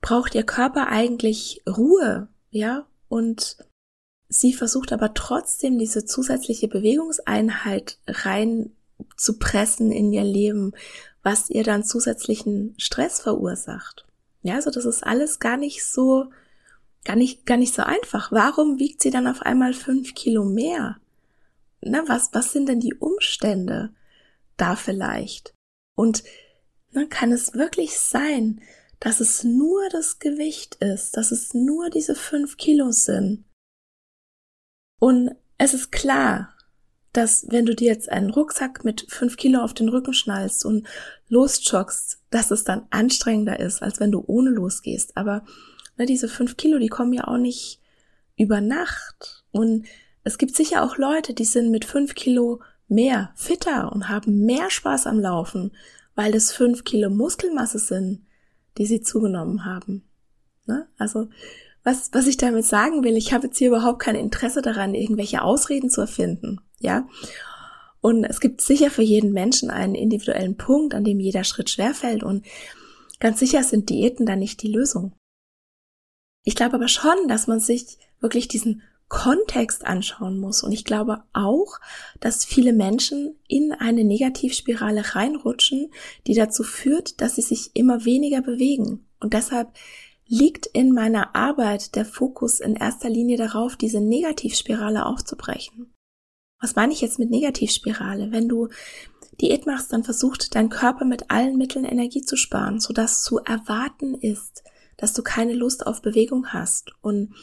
braucht ihr Körper eigentlich Ruhe, ja? Und sie versucht aber trotzdem diese zusätzliche Bewegungseinheit rein zu pressen in ihr Leben, was ihr dann zusätzlichen Stress verursacht. Ja, also das ist alles gar nicht so, gar nicht, gar nicht so einfach. Warum wiegt sie dann auf einmal fünf Kilo mehr? Na, was, was sind denn die Umstände da vielleicht? Und dann kann es wirklich sein, dass es nur das Gewicht ist, dass es nur diese fünf Kilo sind. Und es ist klar, dass wenn du dir jetzt einen Rucksack mit fünf Kilo auf den Rücken schnallst und losjoggst, dass es dann anstrengender ist, als wenn du ohne losgehst. Aber ne, diese fünf Kilo, die kommen ja auch nicht über Nacht. Und es gibt sicher auch Leute, die sind mit fünf Kilo mehr fitter und haben mehr Spaß am Laufen, weil es fünf Kilo Muskelmasse sind, die sie zugenommen haben. Ne? Also was, was ich damit sagen will, ich habe jetzt hier überhaupt kein Interesse daran, irgendwelche Ausreden zu erfinden ja. Und es gibt sicher für jeden Menschen einen individuellen Punkt, an dem jeder Schritt schwerfällt und ganz sicher sind Diäten da nicht die Lösung. Ich glaube aber schon, dass man sich wirklich diesen Kontext anschauen muss. Und ich glaube auch, dass viele Menschen in eine Negativspirale reinrutschen, die dazu führt, dass sie sich immer weniger bewegen. Und deshalb liegt in meiner Arbeit der Fokus in erster Linie darauf, diese Negativspirale aufzubrechen. Was meine ich jetzt mit Negativspirale? Wenn du Diät machst, dann versucht dein Körper mit allen Mitteln Energie zu sparen, sodass zu erwarten ist, dass du keine Lust auf Bewegung hast. Und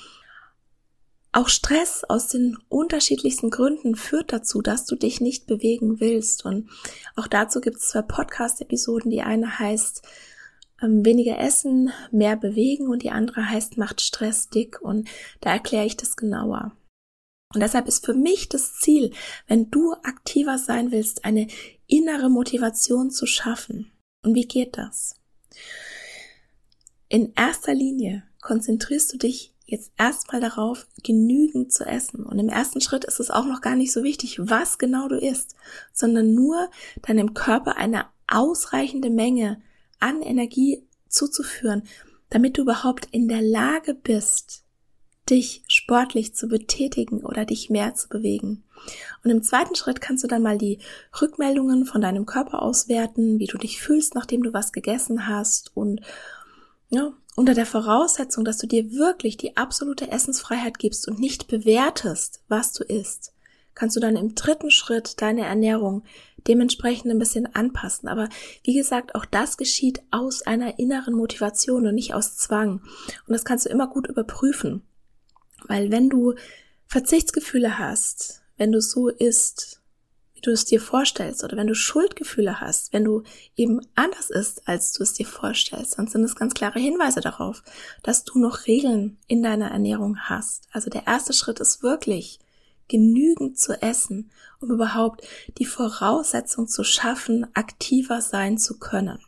auch Stress aus den unterschiedlichsten Gründen führt dazu, dass du dich nicht bewegen willst. Und auch dazu gibt es zwei Podcast-Episoden. Die eine heißt ähm, weniger essen, mehr bewegen und die andere heißt macht Stress dick. Und da erkläre ich das genauer. Und deshalb ist für mich das Ziel, wenn du aktiver sein willst, eine innere Motivation zu schaffen. Und wie geht das? In erster Linie konzentrierst du dich jetzt erstmal darauf, genügend zu essen. Und im ersten Schritt ist es auch noch gar nicht so wichtig, was genau du isst, sondern nur deinem Körper eine ausreichende Menge an Energie zuzuführen, damit du überhaupt in der Lage bist, dich sportlich zu betätigen oder dich mehr zu bewegen. Und im zweiten Schritt kannst du dann mal die Rückmeldungen von deinem Körper auswerten, wie du dich fühlst, nachdem du was gegessen hast und ja, unter der Voraussetzung, dass du dir wirklich die absolute Essensfreiheit gibst und nicht bewertest, was du isst, kannst du dann im dritten Schritt deine Ernährung dementsprechend ein bisschen anpassen. Aber wie gesagt, auch das geschieht aus einer inneren Motivation und nicht aus Zwang. Und das kannst du immer gut überprüfen. Weil wenn du Verzichtsgefühle hast, wenn du so isst, wie du es dir vorstellst, oder wenn du Schuldgefühle hast, wenn du eben anders isst, als du es dir vorstellst, dann sind es ganz klare Hinweise darauf, dass du noch Regeln in deiner Ernährung hast. Also der erste Schritt ist wirklich, genügend zu essen, um überhaupt die Voraussetzung zu schaffen, aktiver sein zu können.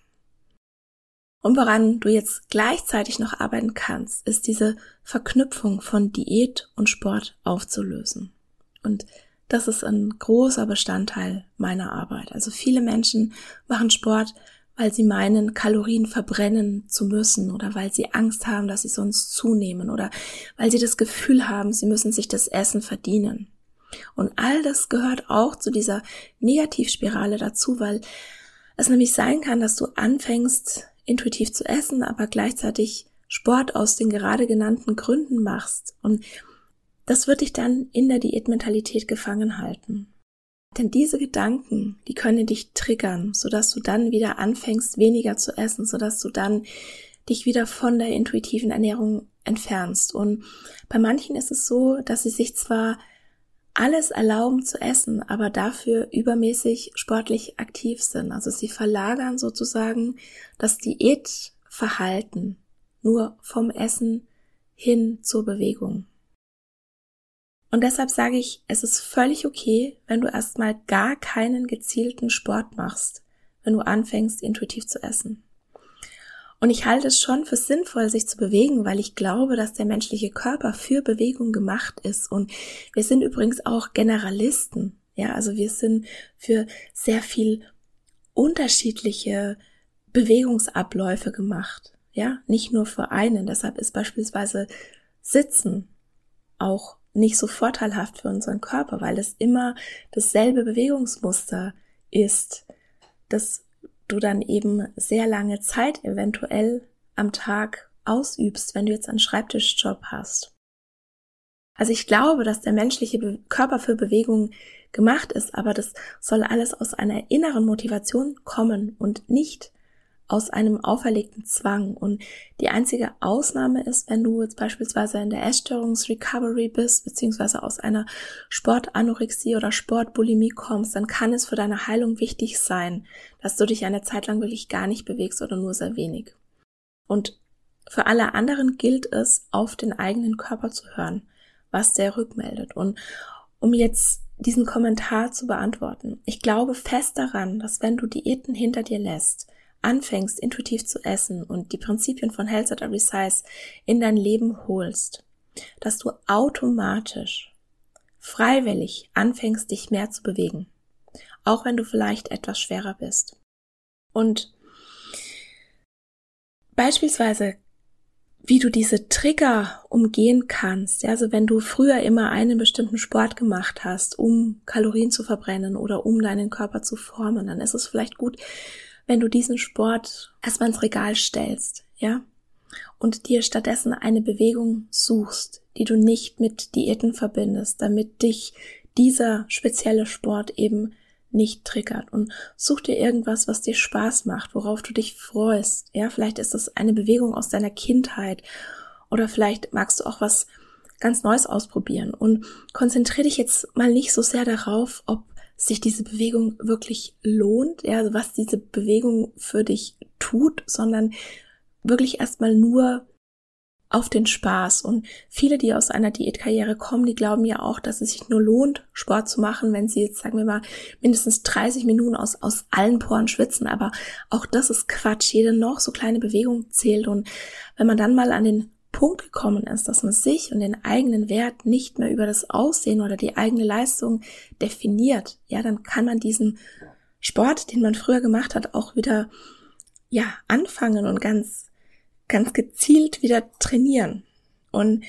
Und woran du jetzt gleichzeitig noch arbeiten kannst, ist diese Verknüpfung von Diät und Sport aufzulösen. Und das ist ein großer Bestandteil meiner Arbeit. Also viele Menschen machen Sport, weil sie meinen, Kalorien verbrennen zu müssen oder weil sie Angst haben, dass sie sonst zunehmen oder weil sie das Gefühl haben, sie müssen sich das Essen verdienen. Und all das gehört auch zu dieser Negativspirale dazu, weil es nämlich sein kann, dass du anfängst, intuitiv zu essen, aber gleichzeitig Sport aus den gerade genannten Gründen machst. Und das wird dich dann in der Diätmentalität gefangen halten. Denn diese Gedanken, die können dich triggern, sodass du dann wieder anfängst, weniger zu essen, sodass du dann dich wieder von der intuitiven Ernährung entfernst. Und bei manchen ist es so, dass sie sich zwar alles erlauben zu essen, aber dafür übermäßig sportlich aktiv sind. Also sie verlagern sozusagen das Diätverhalten nur vom Essen hin zur Bewegung. Und deshalb sage ich, es ist völlig okay, wenn du erstmal gar keinen gezielten Sport machst, wenn du anfängst, intuitiv zu essen. Und ich halte es schon für sinnvoll, sich zu bewegen, weil ich glaube, dass der menschliche Körper für Bewegung gemacht ist. Und wir sind übrigens auch Generalisten. Ja, also wir sind für sehr viel unterschiedliche Bewegungsabläufe gemacht. Ja, nicht nur für einen. Deshalb ist beispielsweise Sitzen auch nicht so vorteilhaft für unseren Körper, weil es immer dasselbe Bewegungsmuster ist, das du dann eben sehr lange Zeit eventuell am Tag ausübst, wenn du jetzt einen Schreibtischjob hast. Also ich glaube, dass der menschliche Körper für Bewegung gemacht ist, aber das soll alles aus einer inneren Motivation kommen und nicht aus einem auferlegten Zwang. Und die einzige Ausnahme ist, wenn du jetzt beispielsweise in der Essstörungsrecovery bist, beziehungsweise aus einer Sportanorexie oder Sportbulimie kommst, dann kann es für deine Heilung wichtig sein, dass du dich eine Zeit lang wirklich gar nicht bewegst oder nur sehr wenig. Und für alle anderen gilt es, auf den eigenen Körper zu hören, was der rückmeldet. Und um jetzt diesen Kommentar zu beantworten. Ich glaube fest daran, dass wenn du Diäten hinter dir lässt, anfängst, intuitiv zu essen und die Prinzipien von Health at Every Size in dein Leben holst, dass du automatisch freiwillig anfängst, dich mehr zu bewegen. Auch wenn du vielleicht etwas schwerer bist. Und beispielsweise, wie du diese Trigger umgehen kannst. Also wenn du früher immer einen bestimmten Sport gemacht hast, um Kalorien zu verbrennen oder um deinen Körper zu formen, dann ist es vielleicht gut, wenn du diesen Sport erstmal ins Regal stellst, ja, und dir stattdessen eine Bewegung suchst, die du nicht mit Diäten verbindest, damit dich dieser spezielle Sport eben nicht triggert und such dir irgendwas, was dir Spaß macht, worauf du dich freust. Ja, vielleicht ist das eine Bewegung aus deiner Kindheit oder vielleicht magst du auch was ganz Neues ausprobieren und konzentriere dich jetzt mal nicht so sehr darauf, ob sich diese Bewegung wirklich lohnt, ja, also was diese Bewegung für dich tut, sondern wirklich erstmal nur auf den Spaß. Und viele, die aus einer Diätkarriere kommen, die glauben ja auch, dass es sich nur lohnt, Sport zu machen, wenn sie jetzt, sagen wir mal, mindestens 30 Minuten aus, aus allen Poren schwitzen. Aber auch das ist Quatsch. Jede noch so kleine Bewegung zählt. Und wenn man dann mal an den Punkt gekommen ist, dass man sich und den eigenen Wert nicht mehr über das Aussehen oder die eigene Leistung definiert, ja, dann kann man diesen Sport, den man früher gemacht hat, auch wieder, ja, anfangen und ganz, ganz gezielt wieder trainieren. Und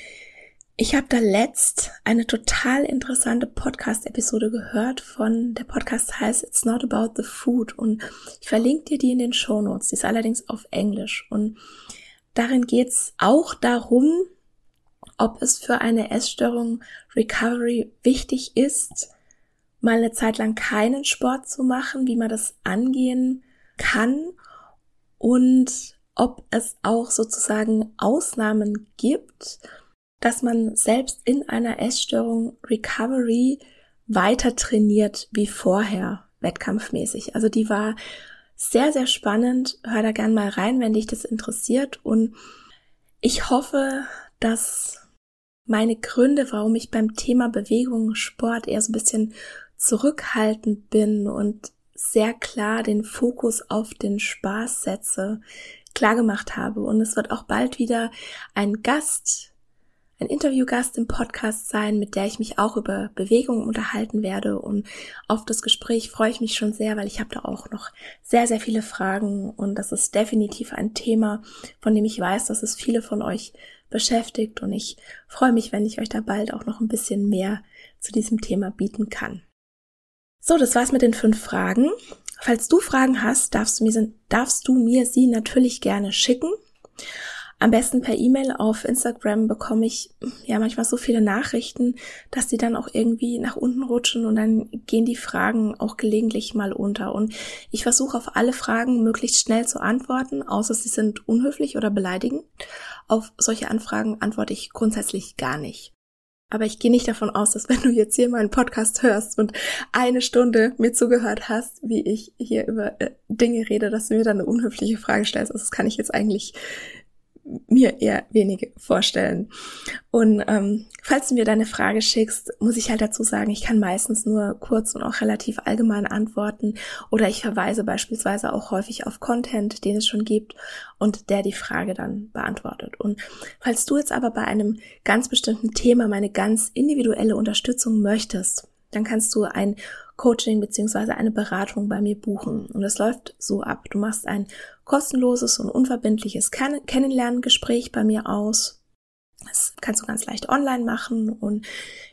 ich habe da letzt eine total interessante Podcast-Episode gehört von, der Podcast heißt It's Not About the Food und ich verlinke dir die in den Show Notes. Die ist allerdings auf Englisch und Darin geht es auch darum, ob es für eine Essstörung Recovery wichtig ist, mal eine Zeit lang keinen Sport zu machen, wie man das angehen kann und ob es auch sozusagen Ausnahmen gibt, dass man selbst in einer Essstörung Recovery weiter trainiert wie vorher, wettkampfmäßig. Also die war sehr, sehr spannend. Hör da gern mal rein, wenn dich das interessiert. Und ich hoffe, dass meine Gründe, warum ich beim Thema Bewegung, Sport eher so ein bisschen zurückhaltend bin und sehr klar den Fokus auf den Spaß setze, klar gemacht habe. Und es wird auch bald wieder ein Gast ein Interviewgast im Podcast sein, mit der ich mich auch über Bewegungen unterhalten werde. Und auf das Gespräch freue ich mich schon sehr, weil ich habe da auch noch sehr, sehr viele Fragen. Und das ist definitiv ein Thema, von dem ich weiß, dass es viele von euch beschäftigt. Und ich freue mich, wenn ich euch da bald auch noch ein bisschen mehr zu diesem Thema bieten kann. So, das war's mit den fünf Fragen. Falls du Fragen hast, darfst du mir, darfst du mir sie natürlich gerne schicken. Am besten per E-Mail auf Instagram bekomme ich ja manchmal so viele Nachrichten, dass die dann auch irgendwie nach unten rutschen und dann gehen die Fragen auch gelegentlich mal unter. Und ich versuche auf alle Fragen möglichst schnell zu antworten, außer sie sind unhöflich oder beleidigend. Auf solche Anfragen antworte ich grundsätzlich gar nicht. Aber ich gehe nicht davon aus, dass wenn du jetzt hier meinen Podcast hörst und eine Stunde mir zugehört hast, wie ich hier über äh, Dinge rede, dass du mir dann eine unhöfliche Frage stellst. Also das kann ich jetzt eigentlich mir eher wenige vorstellen. Und ähm, falls du mir deine Frage schickst, muss ich halt dazu sagen, ich kann meistens nur kurz und auch relativ allgemein antworten oder ich verweise beispielsweise auch häufig auf Content, den es schon gibt und der die Frage dann beantwortet. Und falls du jetzt aber bei einem ganz bestimmten Thema meine ganz individuelle Unterstützung möchtest, dann kannst du ein Coaching beziehungsweise eine Beratung bei mir buchen. Und das läuft so ab. Du machst ein kostenloses und unverbindliches Kennenlerngespräch bei mir aus. Das kannst du ganz leicht online machen und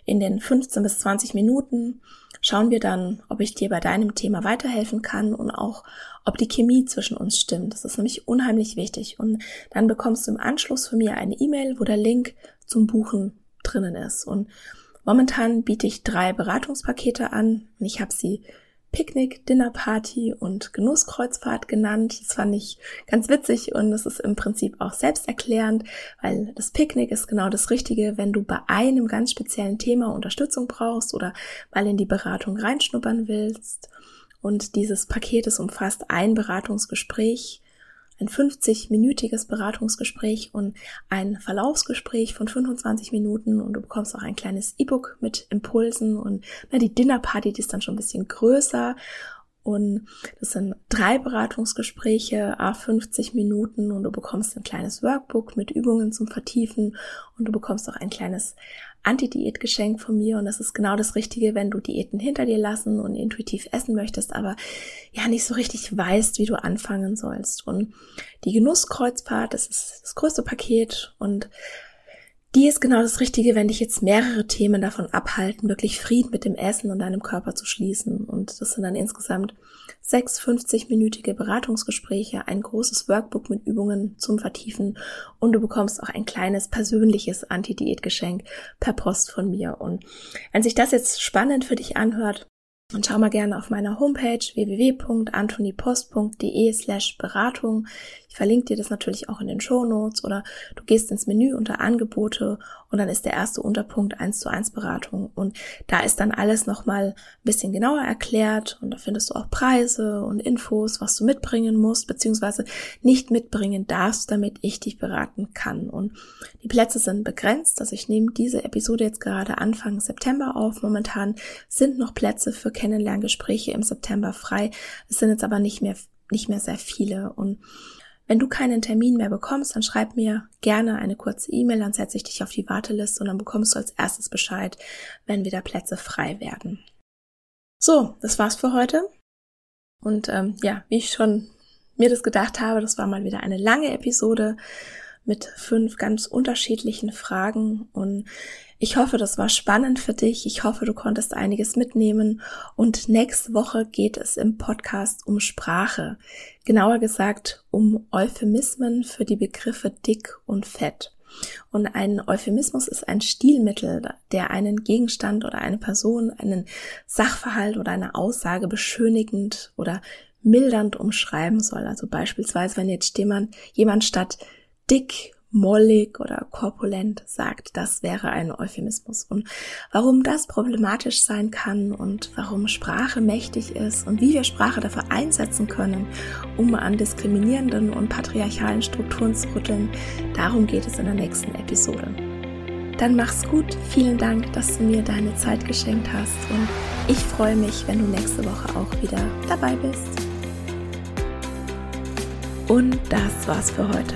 in den 15 bis 20 Minuten schauen wir dann, ob ich dir bei deinem Thema weiterhelfen kann und auch, ob die Chemie zwischen uns stimmt. Das ist nämlich unheimlich wichtig. Und dann bekommst du im Anschluss von mir eine E-Mail, wo der Link zum Buchen drinnen ist. Und Momentan biete ich drei Beratungspakete an ich habe sie Picknick, Dinnerparty und Genusskreuzfahrt genannt. Das fand ich ganz witzig und es ist im Prinzip auch selbsterklärend, weil das Picknick ist genau das Richtige, wenn du bei einem ganz speziellen Thema Unterstützung brauchst oder mal in die Beratung reinschnuppern willst. Und dieses Paket ist umfasst ein Beratungsgespräch ein 50-minütiges Beratungsgespräch und ein Verlaufsgespräch von 25 Minuten. Und du bekommst auch ein kleines E-Book mit Impulsen und na, die Dinnerparty, die ist dann schon ein bisschen größer. Und das sind drei Beratungsgespräche, a 50 Minuten. Und du bekommst ein kleines Workbook mit Übungen zum Vertiefen. Und du bekommst auch ein kleines Anti-Diät-Geschenk von mir und das ist genau das Richtige, wenn du Diäten hinter dir lassen und intuitiv essen möchtest, aber ja nicht so richtig weißt, wie du anfangen sollst. Und die Genusskreuzfahrt, das ist das größte Paket und die ist genau das Richtige, wenn dich jetzt mehrere Themen davon abhalten, wirklich Frieden mit dem Essen und deinem Körper zu schließen. Und das sind dann insgesamt sechs 50-minütige Beratungsgespräche, ein großes Workbook mit Übungen zum Vertiefen und du bekommst auch ein kleines persönliches Anti-Diät-Geschenk per Post von mir. Und wenn sich das jetzt spannend für dich anhört, und schau mal gerne auf meiner Homepage www.antonipost.de slash Beratung. Ich verlinke dir das natürlich auch in den Show Notes oder du gehst ins Menü unter Angebote und dann ist der erste Unterpunkt 1 zu 1 Beratung und da ist dann alles nochmal ein bisschen genauer erklärt und da findest du auch Preise und Infos, was du mitbringen musst, beziehungsweise nicht mitbringen darfst, damit ich dich beraten kann. Und die Plätze sind begrenzt, also ich nehme diese Episode jetzt gerade Anfang September auf. Momentan sind noch Plätze für Kennenlerngespräche im September frei. Es sind jetzt aber nicht mehr, nicht mehr sehr viele und wenn du keinen Termin mehr bekommst, dann schreib mir gerne eine kurze E-Mail, dann setze ich dich auf die Warteliste und dann bekommst du als erstes Bescheid, wenn wieder Plätze frei werden. So, das war's für heute. Und ähm, ja, wie ich schon mir das gedacht habe, das war mal wieder eine lange Episode mit fünf ganz unterschiedlichen Fragen und ich hoffe, das war spannend für dich. Ich hoffe, du konntest einiges mitnehmen. Und nächste Woche geht es im Podcast um Sprache. Genauer gesagt um Euphemismen für die Begriffe dick und fett. Und ein Euphemismus ist ein Stilmittel, der einen Gegenstand oder eine Person, einen Sachverhalt oder eine Aussage beschönigend oder mildernd umschreiben soll. Also beispielsweise, wenn jetzt jemand, jemand statt dick mollig oder korpulent sagt, das wäre ein Euphemismus. Und warum das problematisch sein kann und warum Sprache mächtig ist und wie wir Sprache dafür einsetzen können, um an diskriminierenden und patriarchalen Strukturen zu rütteln, darum geht es in der nächsten Episode. Dann mach's gut. Vielen Dank, dass du mir deine Zeit geschenkt hast und ich freue mich, wenn du nächste Woche auch wieder dabei bist. Und das war's für heute